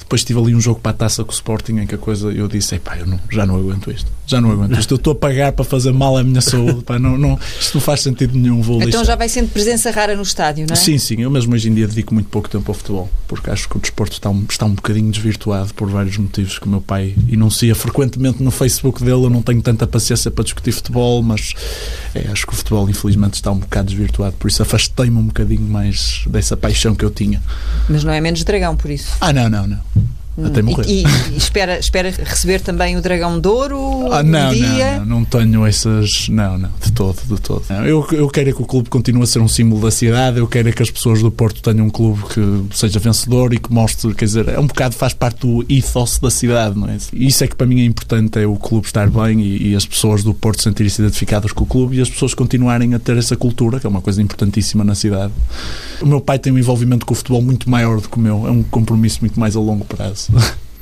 Depois tive ali um jogo para a taça com o Sporting em que a coisa eu disse: "Epá, eu não, já não aguento isto. Já não aguento isto. Eu estou a pagar para fazer mal à minha saúde. Pá, não, não, isto não faz sentido nenhum. Vou Então já vai sendo presença rara no estádio, não é? Sim, sim. Eu mesmo hoje em dia dedico muito pouco tempo ao futebol porque acho que o desporto está um, está um bocadinho desvirtuado por vários motivos que o meu pai enuncia frequentemente no Facebook dele. Eu não tenho tanta paciência para discutir futebol, mas é, acho que o futebol infelizmente está um bocado desvirtuado. Por isso afastei-me um bocadinho mais dessa paixão que eu tinha. Mas não é menos dragão, por isso. Ah, não, não, não. Até morrer. E, e- espera, espera receber também o dragão de ouro Ah, um não, dia. não, não, não tenho essas. Não, não, de todo, de todo. Não, eu, eu quero é que o clube continue a ser um símbolo da cidade, eu quero é que as pessoas do Porto tenham um clube que seja vencedor e que mostre, quer dizer, é um bocado faz parte do ethos da cidade, não é? Isso é que para mim é importante, é o clube estar bem e, e as pessoas do Porto sentirem-se identificadas com o clube e as pessoas continuarem a ter essa cultura, que é uma coisa importantíssima na cidade. O meu pai tem um envolvimento com o futebol muito maior do que o meu, é um compromisso muito mais a longo prazo.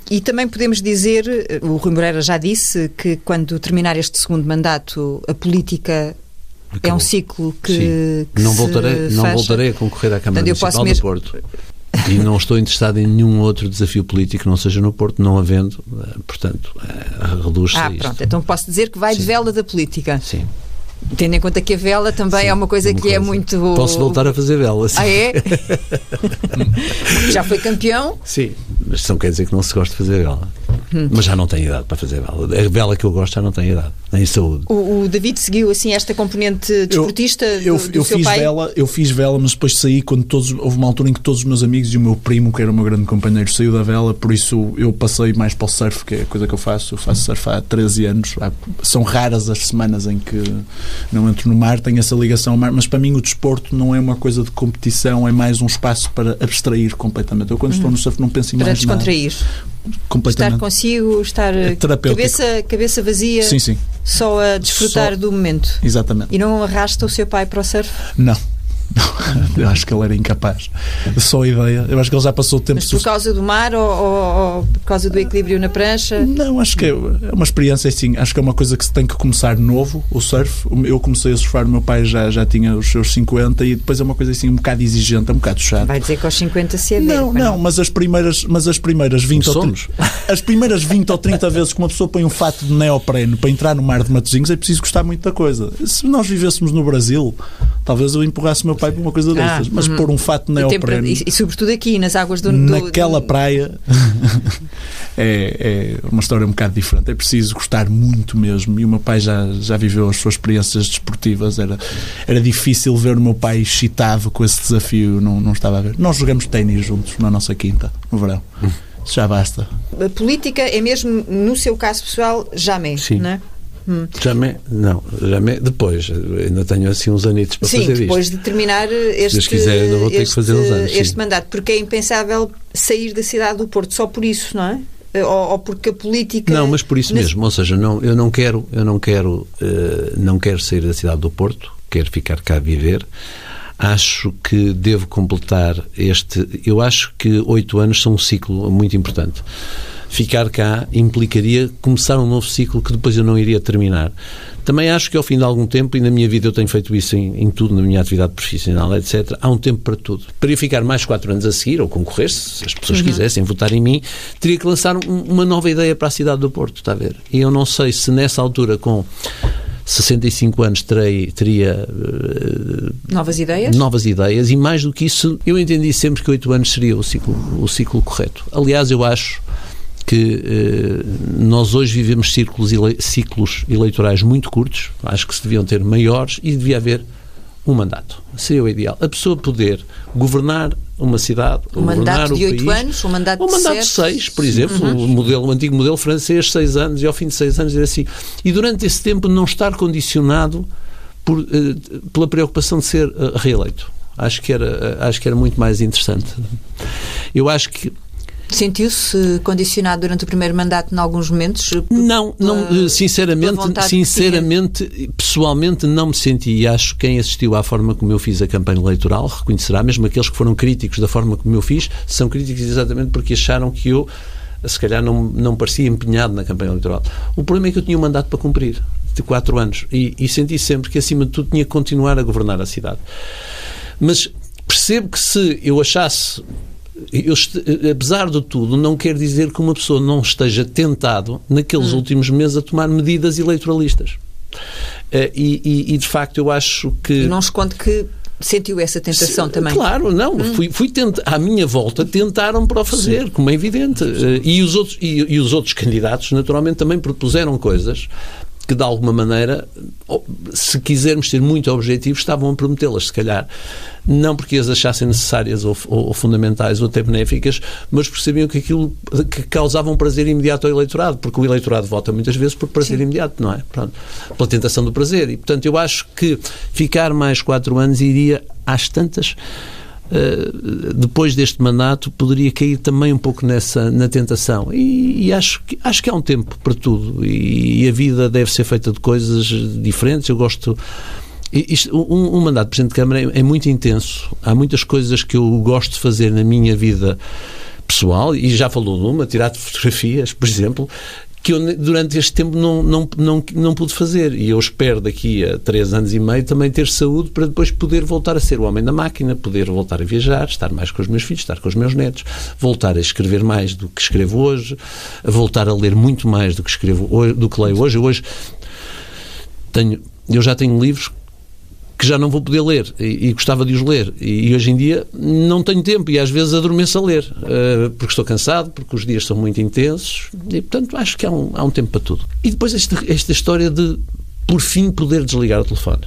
E também podemos dizer, eh, o Rui Moreira já disse, que quando terminar este segundo mandato, a política é Acabou. um ciclo que, que não se voltarei, não voltarei a concorrer à Câmara Portanto, Municipal posso do Porto. E não estou interessado em nenhum outro desafio político que não seja no Porto, não havendo, eh, portanto, eh, reduz-se Ah, pronto. Então posso dizer que vai de Sim. vela da política. Sim. Tendo em conta que a vela também Sim, é uma coisa uma que é coisa. muito. Posso voltar a fazer vela, sim. Ah, é? já foi campeão. Sim, mas isso não quer dizer que não se goste de fazer vela. Hum. Mas já não tenho idade para fazer vela. A vela que eu gosto já não tem idade, nem saúde. O, o David seguiu assim esta componente desportista eu, do, do eu seu fiz pai. vela, eu fiz vela, mas depois saí quando todos houve uma altura em que todos os meus amigos e o meu primo, que era o meu grande companheiro, saiu da vela, por isso eu passei mais para o surf, que é a coisa que eu faço. Eu faço surf há 13 anos. Há- São raras as semanas em que não entro no mar, tenho essa ligação ao mar, mas para mim o desporto não é uma coisa de competição, é mais um espaço para abstrair completamente. Eu quando estou no surf não penso em. Para mais nada. Descontrair. Estar Completamente. consigo, estar cabeça, cabeça vazia, Sim, sim, só a desfrutar Só- do momento. exatamente. E não arrasta o seu pai para o surf? Não. eu acho que ele era incapaz. Só a ideia. Eu acho que ele já passou o tempo. Mas por causa do mar ou, ou, ou por causa do equilíbrio na prancha? Não, acho que é uma experiência assim. Acho que é uma coisa que se tem que começar novo, o surf. Eu comecei a surfar, o meu pai já, já tinha os seus 50 e depois é uma coisa assim um bocado exigente, é um bocado chato. Vai dizer que aos 50 se é Não, não, mas as primeiras, mas as primeiras 20 ou 30, as primeiras 20 ou 30 vezes que uma pessoa põe um fato de neopreno para entrar no mar de Matosinhos é preciso gostar muito da coisa. Se nós vivêssemos no Brasil, talvez eu empurrasse o meu pai para uma coisa Ah, dessas. Mas uhum. pôr um fato de E, e, e sobretudo aqui, nas águas do... naquela do- praia é, é uma história um bocado diferente. É preciso gostar muito mesmo. E o meu pai já, já viveu as suas experiências desportivas. Era, era difícil ver o meu pai excitado com esse desafio. Não, não estava a ver. Nós jogamos ténis juntos na nossa quinta, no verão. Isso já basta. A política é mesmo, no seu caso pessoal, jamais, Sim. não é? Jamais, não, jamais, depois, ainda tenho assim uns anitos para Sim, fazer depois isto. de terminar este, Deus quiser, vou ter que fazer uns anos, sim. este mandato, porque é impensável sair da cidade do Porto só por isso, não é? Ou, ou porque a política... Não, mas por isso Nas- mesmo, ou seja, não, eu não quero, eu não quero, eh, não quero sair da cidade do Porto, quero ficar cá a viver. Acho que devo completar este. Eu acho que oito anos são um ciclo muito importante. Ficar cá implicaria começar um novo ciclo que depois eu não iria terminar. Também acho que ao fim de algum tempo, e na minha vida eu tenho feito isso em, em tudo, na minha atividade profissional, etc., há um tempo para tudo. Para eu ficar mais quatro anos a seguir, ou concorrer, se as pessoas quisessem votar em mim, teria que lançar um- uma nova ideia para a cidade do Porto, está a ver? E eu não sei se nessa altura, com 65 anos, terei, teria eh, Novas ideias? novas ideias e mais do que isso, eu entendi sempre que oito anos seria o ciclo, o ciclo correto. Aliás, eu acho que eh, nós hoje vivemos círculos ele- ciclos eleitorais muito curtos, acho que se deviam ter maiores e devia haver um mandato. Seria o ideal. A pessoa poder governar uma cidade, Um governar mandato o de oito país, anos, um mandato um de mandato de. Uhum. seis, por exemplo, o, modelo, o antigo modelo francês, seis anos, e ao fim de seis anos dizer assim. E durante esse tempo não estar condicionado por, eh, pela preocupação de ser eh, reeleito. Acho que, era, acho que era muito mais interessante. Eu acho que Sentiu-se condicionado durante o primeiro mandato em alguns momentos? Não, não, pela sinceramente, sinceramente, pessoalmente não me senti e acho que quem assistiu à forma como eu fiz a campanha eleitoral reconhecerá, mesmo aqueles que foram críticos da forma como eu fiz, são críticos exatamente porque acharam que eu se calhar não, não parecia empenhado na campanha eleitoral. O problema é que eu tinha um mandato para cumprir de quatro anos e, e senti sempre que acima de tudo tinha que continuar a governar a cidade. Mas percebo que se eu achasse eu apesar de tudo, não quer dizer que uma pessoa não esteja tentado, naqueles últimos meses, a tomar medidas eleitoralistas. Eh, E, e- e, de facto, eu acho que. Não esconde que sentiu essa tentação Sim, também. Claro, não. Fui, fui tent... À minha volta tentaram para o fazer, como é evidente. Eh, E os, outros, e, e os outros candidatos, naturalmente, também propuseram coisas que, de alguma maneira, se quisermos ser muito objetivos, estavam a prometê-las, se calhar. Não porque as achassem necessárias ou, ou- ou fundamentais ou até benéficas, mas porque sabiam que aquilo que causava um prazer imediato ao eleitorado, porque o eleitorado vota muitas vezes por prazer imediato, não é? Pronto, pela tentação do prazer. E, portanto, eu acho que ficar mais quatro anos iria às tantas. Uh, depois deste mandato poderia cair também um pouco nessa na tentação. E, e acho que acho que há um tempo para tudo. E, e a vida deve ser feita de coisas diferentes. Eu gosto isto, um, um mandato de Presidente de Câmara é, é muito intenso. Há muitas coisas que eu gosto de fazer na minha vida pessoal e já falou de uma, tirar fotografias por exemplo que eu durante este tempo não, não, não, não pude fazer. E eu espero daqui a três anos e meio também ter saúde para depois poder voltar a ser o homem da máquina, poder voltar a viajar, estar mais com os meus filhos, estar com os meus netos, voltar a escrever mais do que escrevo hoje, a voltar a ler muito mais do que escrevo hoje, do que leio hoje. Hoje tenho, eu já tenho livros que já não vou poder ler e, e gostava de os ler. E, hoje em dia não tenho tempo e às vezes adormeço a ler eh, porque estou cansado, porque os dias são muito intensos e, portanto, acho que há um, há um tempo para tudo. E depois esta, esta história de, por fim, poder desligar o telefone.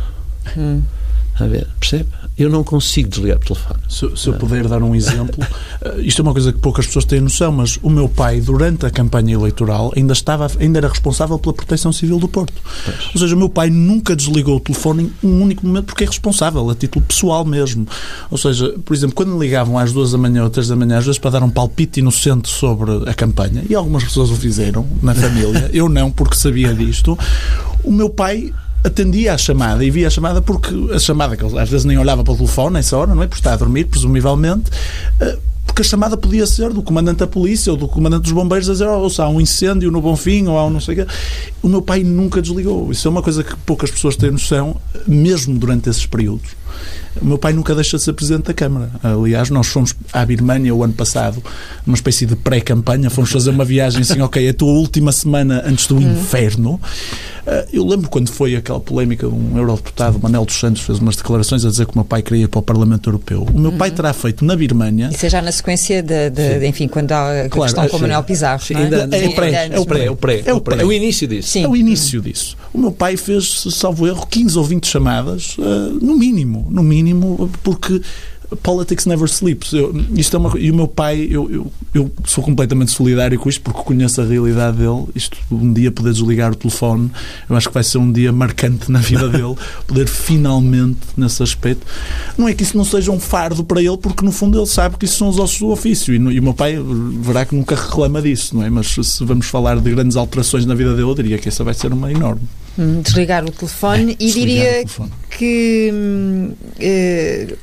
A ver, percebe? Eu não consigo desligar o telefone. Se, se eu puder dar um exemplo, eh, isto é uma coisa que poucas pessoas têm noção, mas o meu pai, durante a campanha eleitoral, ainda, estava, ainda era responsável pela proteção civil do Porto. Ou seja, o meu pai nunca desligou o telefone em um único momento porque é responsável, a título pessoal mesmo. Ou seja, por exemplo, quando ligavam às duas da manhã ou três da manhã, às vezes para dar um palpite inocente sobre a campanha, e algumas pessoas o fizeram na família, eu não, porque sabia disto, o meu pai atendia à chamada e via a chamada porque a chamada, que às vezes nem olhava para o telefone nessa hora, não é? Por estar a dormir, presumivelmente. Uh, porque a chamada podia ser do comandante da polícia ou do comandante dos bombeiros a dizer oh, se há um incêndio no Bonfim ou há um não sei o quê. O meu pai nunca desligou. Isso é uma coisa que poucas pessoas têm noção, mesmo durante esses períodos. O meu pai nunca deixa de ser presidente da Câmara. Aliás, nós fomos à Birmânia o ano passado, numa espécie de pré-campanha, fomos fazer uma viagem assim, ok, é a tua última semana antes do inferno. Ah, eu lembro quando foi aquela polémica, um eurodeputado, Manel dos Santos, fez umas declarações a dizer que o meu pai queria ir para o Parlamento Europeu. O meu pai uhum. terá feito na Birmânia. Isso é já na sequência de, de, de enfim, quando há a claro, questão com o Manuel Pizarro. Sim, é? Ainda, é, o pré, é o pré, é o pré, é o pré. É o início disso. Sim. É o início disso. O meu pai fez, salvo erro, 15 ou 20 chamadas, uh, no mínimo, no mínimo, porque Politics never sleeps. Eu, isto é uma, e o meu pai, eu, eu, eu, sou completamente solidário com isto porque conheço a realidade dele. Isto, um dia poder desligar o telefone, eu acho que vai ser um dia marcante na vida dele. poder finalmente, nesse aspecto. Não é que isso não seja um fardo para ele, porque no fundo ele sabe que isso são os ossos do ofício. E, e o meu pai verá que nunca reclama disso, não é? Mas se vamos falar de grandes alterações na vida dele, eu diria que essa vai ser uma enorme. Hum, desligar o telefone e diria telefone. que, hum, eh,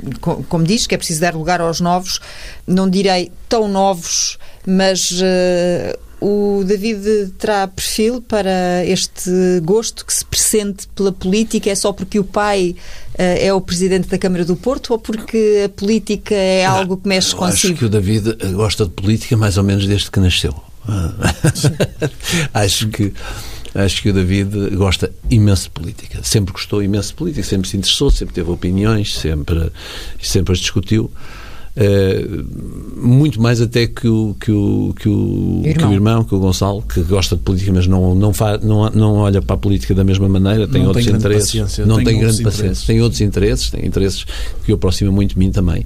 como diz, que é preciso dar lugar aos novos, não direi tão novos, mas uh, o David terá perfil para este gosto que se pressente pela política? É só porque o pai uh, é o presidente da Câmara do Porto ou porque a política é algo que mexe consigo? Acho que o David gosta de política mais ou menos desde que nasceu. acho que Acho que o David gosta imenso de política. Sempre gostou imenso de política, sempre se interessou, sempre teve opiniões, sempre, sempre as discutiu. Uh, muito mais até que o, que o, que o, irmão. que o irmão, que o Gonçalo, que gosta de política, mas não, não, faz, não, não olha para a política da mesma maneira, tem não outros tem interesses. Não tem, grande paciência, tem outros interesses, tem interesses que o aproximam muito de mim também.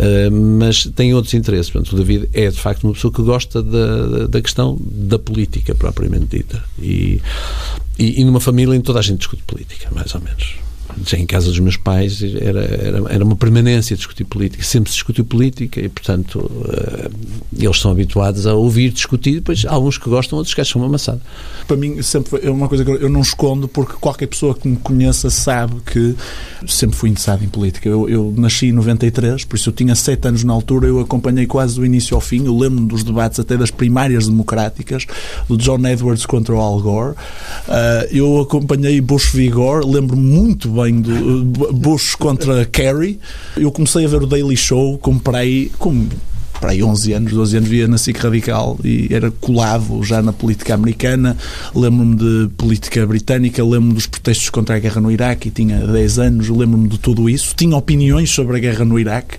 Uh, mas tem outros interesses. Portanto, o David é de facto uma pessoa que gosta da, da questão da política propriamente dita. E, e, e numa família em toda a gente discute política, mais ou menos já em casa dos meus pais era, era, era uma permanência discutir política. Sempre se discutiu política e, portanto, uh, eles são habituados a ouvir discutir. Depois há uns que gostam, outros que acham uma maçada. Para mim, sempre é uma coisa que eu não escondo, porque qualquer pessoa que me conheça sabe que sempre fui interessado em política. Eu, eu nasci em 93, por isso eu tinha 7 anos na altura, eu acompanhei quase do início ao fim. Eu lembro-me dos debates até das primárias democráticas, do John Edwards contra o Al Gore. Uh, eu acompanhei Bush v. Gore, lembro-me muito bem bem do Bush contra Kerry. Eu comecei a ver o Daily Show, comprei, com para aí 11 anos, 12 anos, via na SIC Radical e era colado já na política americana. Lembro-me de política britânica, lembro-me dos protestos contra a guerra no Iraque e tinha 10 anos, lembro-me de tudo isso. Tinha opiniões sobre a guerra no Iraque.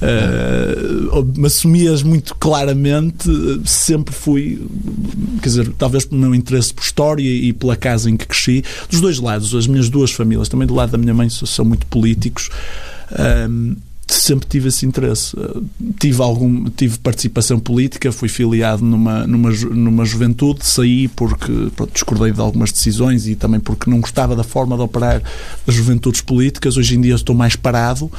Uh, assumi-as muito claramente, sempre fui, quer dizer, talvez pelo meu interesse por história e pela casa em que cresci, dos dois lados, as minhas duas famílias, também do lado da minha mãe, são muito políticos. Uh, sempre tive esse interesse. Tive algum, tive participação política, fui filiado numa, numa, numa juventude, saí porque pronto, discordei de algumas decisões e também porque não gostava da forma de operar as juventudes políticas. Hoje em dia estou mais parado,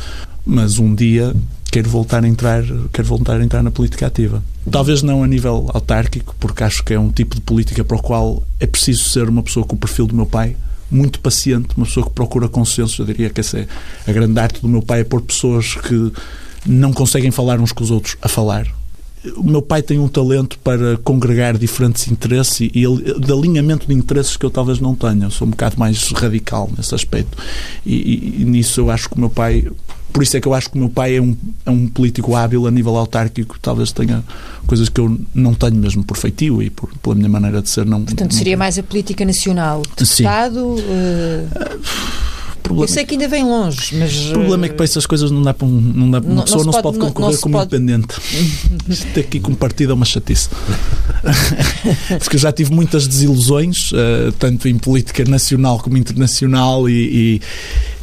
mas um dia quero voltar a entrar, quero voltar a entrar na política ativa. Talvez não a nível autárquico, porque acho que é um tipo de política para o qual é preciso ser uma pessoa com o perfil do meu pai, muito paciente, uma pessoa que procura consenso. Eu diria que essa é a grande arte do meu pai, é pôr pessoas que não conseguem falar uns com os outros a falar. O meu pai tem um talento para congregar diferentes interesses e, e de alinhamento de interesses que eu talvez não tenha. Eu sou um bocado mais radical nesse aspecto. E, e, e nisso eu acho que o meu pai por isso é que eu acho que o meu pai é um, é um político hábil a nível autárquico, talvez tenha coisas que eu não tenho mesmo por feitio e por, pela minha maneira de ser. Não, Portanto, seria não... mais a política nacional, deputado. Uh... Eu sei que ainda vem longe, mas. O problema é que para essas coisas não dá para um, não dá, uma não, pessoa não se pode, concorrer não como pode... independente. Isto aqui como partido é uma chatice. Porque eu já tive muitas desilusões, uh, tanto em política nacional como internacional, e,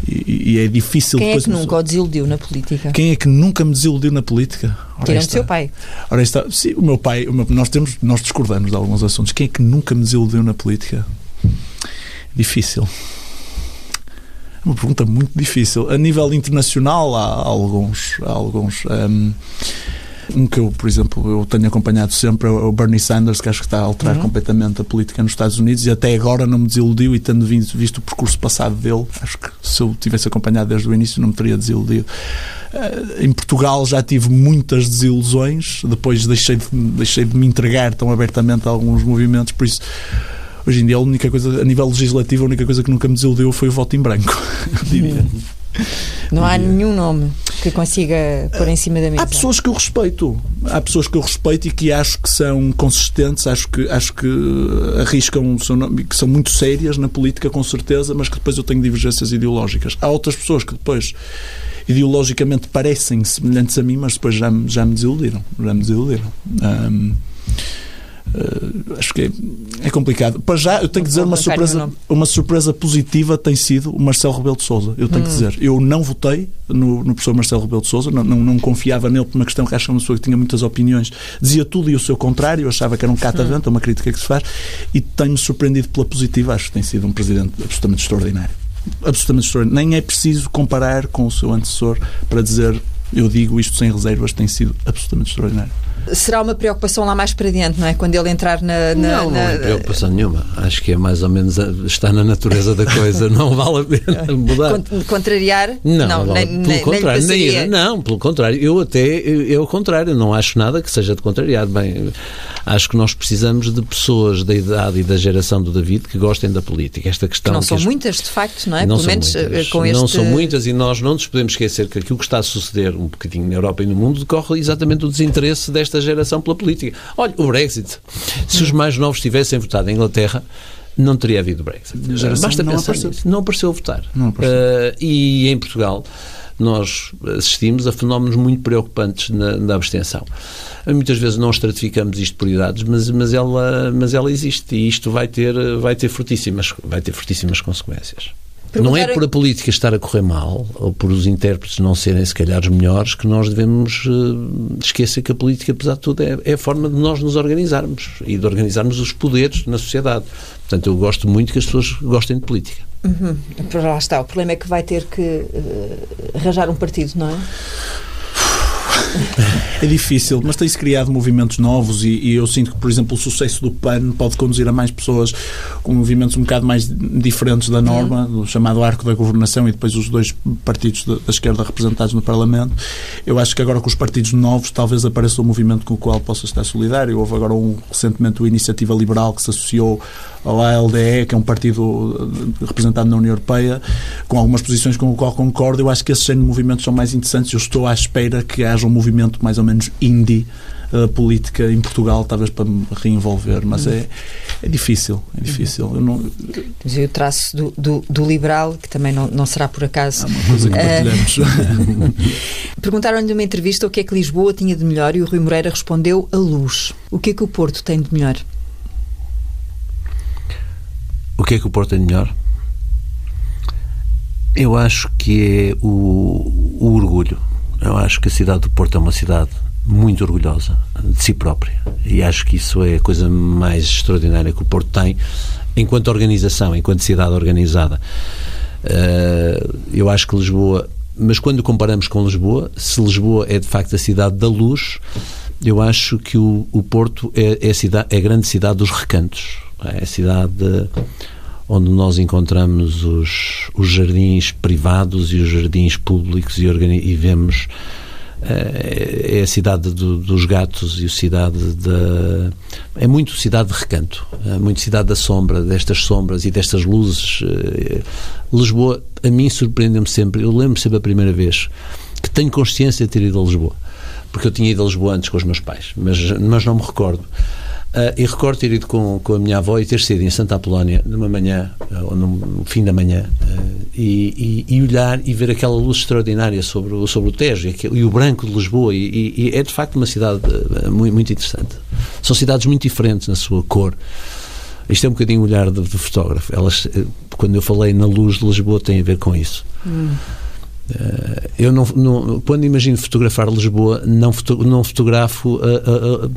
e, e é difícil Quem é que nunca o desiludiu na política? Quem é que nunca me desiludiu na política? Tirando o seu pai. Ora está, sim, o meu pai, o meu, nós, temos, nós discordamos de alguns assuntos. Quem é que nunca me desiludiu na política? Difícil uma pergunta muito difícil. A nível internacional há alguns. Há alguns um, um que eu, por exemplo, eu tenho acompanhado sempre é o Bernie Sanders, que acho que está a alterar uhum. completamente a política nos Estados Unidos e até agora não me desiludiu e tendo visto o percurso passado dele, acho que se eu tivesse acompanhado desde o início não me teria desiludido. Eh, em Portugal já tive muitas desilusões, depois deixei de, deixei de me entregar tão abertamente a alguns movimentos, por isso hoje em dia a única coisa, a nível legislativo, a única coisa que nunca me desiludiu foi o voto em branco, diria. Não há nenhum nome que consiga pôr em cima da mesa. Há pessoas que eu respeito. Há pessoas que eu respeito e que acho que são consistentes, acho que, acho que arriscam, que são muito sérias na política, com certeza, mas que depois eu tenho divergências ideológicas. Há outras pessoas que depois ideologicamente parecem semelhantes a mim, mas depois já, já me desiludiram. Já me desiludiram. Um, Uh, acho que é, é, complicado. Para já, eu tenho que dizer uma surpresa, uma surpresa positiva tem sido o Marcelo Rebelo de Souza. Eu tenho hum. que dizer, eu não votei no, no professor Marcelo Rebelo de Souza, não, não, não, confiava nele por uma questão que acho que é uma pessoa que tinha muitas opiniões, dizia tudo e o seu contrário, achava que era um catavento, hum. uma crítica que se faz, e tenho-me surpreendido pela positiva. Acho que tem sido um presidente absolutamente extraordinário. Absolutamente extraordinário. Nem é preciso comparar com o seu antecessor para dizer eu digo isto sem reservas, tem sido absolutamente extraordinário será uma preocupação lá mais para dentro, não é? Quando ele entrar na. na não, não é preocupação nenhuma. Acho que é mais ou menos. Está na natureza da coisa. não vale a pena mudar. Contrariar? Não, não vale. nem, pelo contrário. Nem, nem, não, pelo contrário. Eu até. Eu, ao contrário. Não acho nada que seja de contrariar. Bem, acho que nós precisamos de pessoas da idade e da geração do David que gostem da política. Esta questão. Que não são que muitas, de facto, não é? Não Pelo menos muitas. Eh, com este. Não são muitas e nós não nos podemos esquecer que aquilo que está a suceder um bocadinho na Europa e no mundo decorre exatamente do desinteresse desta geração pela política. Olha, o Brexit. Se os mais novos tivessem votado em Inglaterra, não teria havido Brexit. Basta não pensar apareceu. nisso. Não apareceu a votar. Apareceu. Uh, e em Portugal nós assistimos a fenómenos muito preocupantes na, na, abstenção. Muitas vezes não estratificamos isto por idades, mas, mas, ela, mas ela existe e isto vai ter, vai ter, fortíssimas, vai ter fortíssimas consequências. Não é por a política estar a correr mal, ou por os intérpretes não serem, se calhar, os melhores, que nós devemos uh, esquecer que a política, apesar de tudo, é, é, a forma de nós nos organizarmos e de organizarmos os poderes na sociedade. Portanto, eu gosto muito que as pessoas gostem de política. Uhum. Lá está. O problema é que vai ter que uh, arranjar um partido, não é? É difícil, mas tem-se criado movimentos novos e, e, eu sinto que, por exemplo, o sucesso do PAN pode conduzir a mais pessoas com movimentos um bocado mais diferentes da norma, uhum. chamado arco da governação e depois os dois partidos da, da, esquerda representados no Parlamento. Eu acho que agora com os partidos novos talvez apareça um movimento com o qual possa estar solidário. Houve agora um, recentemente o Iniciativa Liberal que se associou ao ALDE, que é um partido eh, representado na União Europeia, com algumas posições com o qual concordo. Eu acho que esses movimentos são mais interessantes. Eu estou à espera que haja um movimento mais ou menos indie uh, política em Portugal, talvez para me reenvolver, mas é, é difícil, é difícil. Eu não... O traço do, do, do, liberal, que também não, não será por acaso. É uma coisa que partilhamos. Uh... Perguntaram-lhe numa entrevista o que é que Lisboa tinha de melhor e o Rui Moreira respondeu a luz. O que é que o Porto tem de melhor? O que é que o Porto tem de melhor? Eu acho que é o, o orgulho. Eu acho que a cidade do Porto é uma cidade muito orgulhosa de si própria. E acho que isso é a coisa mais extraordinária que o Porto tem enquanto organização, enquanto cidade organizada. Uh, eu acho que Lisboa, mas quando comparamos com Lisboa, se Lisboa é de facto a cidade da luz, eu acho que o, o Porto é, é, a cidade, é a grande cidade dos recantos. É a cidade onde nós encontramos os, os jardins privados e os jardins públicos e, e vemos é a cidade do, dos gatos e a cidade da é muito cidade de recanto é muito cidade da sombra destas sombras e destas luzes eh, Lisboa a mim surpreende-me sempre eu lembro sempre a primeira vez que tenho consciência de ter ido a Lisboa porque eu tinha ido a Lisboa antes com os meus pais mas, mas não me recordo Uh, e recordo ter ido com, com a minha avó e ter sido em Santa Apolónia numa manhã, uh, ou no fim da manhã, uh, e, e, e, olhar e ver aquela luz extraordinária sobre o, sobre o Tejo e, o branco de Lisboa. E, e, é de facto uma cidade muito, muito interessante. São cidades muito diferentes na sua cor. Isto é um bocadinho o olhar do, do fotógrafo. Elas, quando eu falei na luz de Lisboa, tem a ver com isso. Hum. eu não, não, quando imagino fotografar Lisboa, não, foto, não fotografo a, a,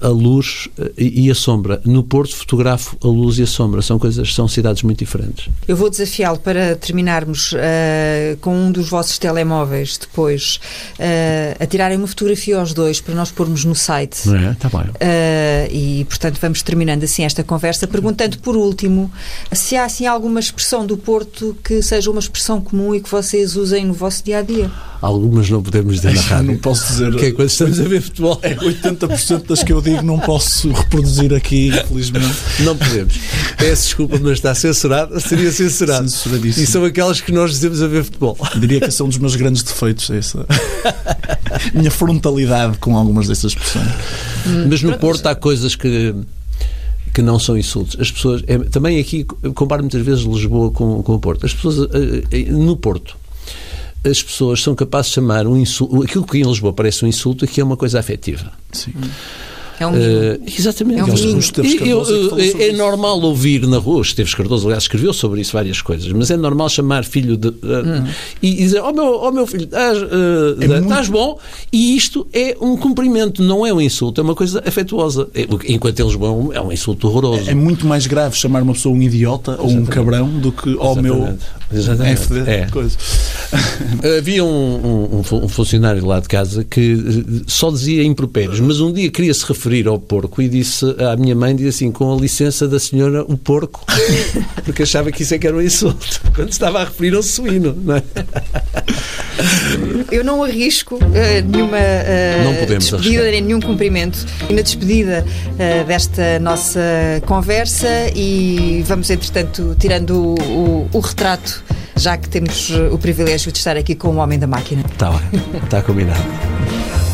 a luz e a sombra. No Porto fotografo a luz e a sombra. São coisas, são cidades muito diferentes. Eu vou desafiá-lo para terminarmos uh, com um dos vossos telemóveis depois uh, a tirarem uma fotografia aos dois para nós pormos no site. Não é? Tá bem. Uh, e portanto vamos terminando assim esta conversa perguntando por último se há assim alguma expressão do Porto que seja uma expressão comum e que vocês usem no vosso dia a dia. Algumas não podemos dizer na rádio. Não posso dizer. Que é quando estamos a ver futebol. É 80% das que eu digo não posso reproduzir aqui, infelizmente. Não podemos. Peço desculpa, mas está censurado. Seria censurado. E são aquelas que nós dizemos a ver futebol. Diria que esse é um dos meus grandes defeitos, essa. Minha frontalidade com algumas dessas expressões. Mas no Porto há coisas que que não são insultos. As pessoas, é, também aqui, comparo muitas vezes Lisboa com, com o Porto. As pessoas, no Porto, as pessoas são capazes de chamar um insulto. Aquilo que em Lisboa parece um insulto, aqui é uma coisa afetiva. Sim. É um Uh, exatamente. É, um e, eu, é, é normal ouvir na rua, Esteves Cardoso, aliás, escreveu sobre isso várias coisas, mas é normal chamar filho de. Uh, hum. e, dizer: oh, meu, oh, meu filho, estás, uh, é estás muito... bom, e isto é um cumprimento, não é um insulto, é uma coisa afetuosa. É, enquanto eles vão, é um insulto horroroso. É, é, muito mais grave chamar uma pessoa um idiota exatamente. ou um cabrão do que ó oh, meu. Exatamente. FD, é. coisa. Havia um, um, um, funcionário lá de casa que só dizia impropérios, mas um dia queria se referir referir ao porco e disse à minha mãe, disse assim, com a licença da senhora, o porco, porque achava que isso é que era um insulto, quando estava a referir ao suíno, não é? Eu não arrisco uh, nenhuma uh, não despedida arriscar. nem nenhum cumprimento na despedida uh, desta nossa conversa e vamos, entretanto, tirando o, o, o retrato já que temos o privilégio de estar aqui com o Homem da Máquina. Está bem, está combinado.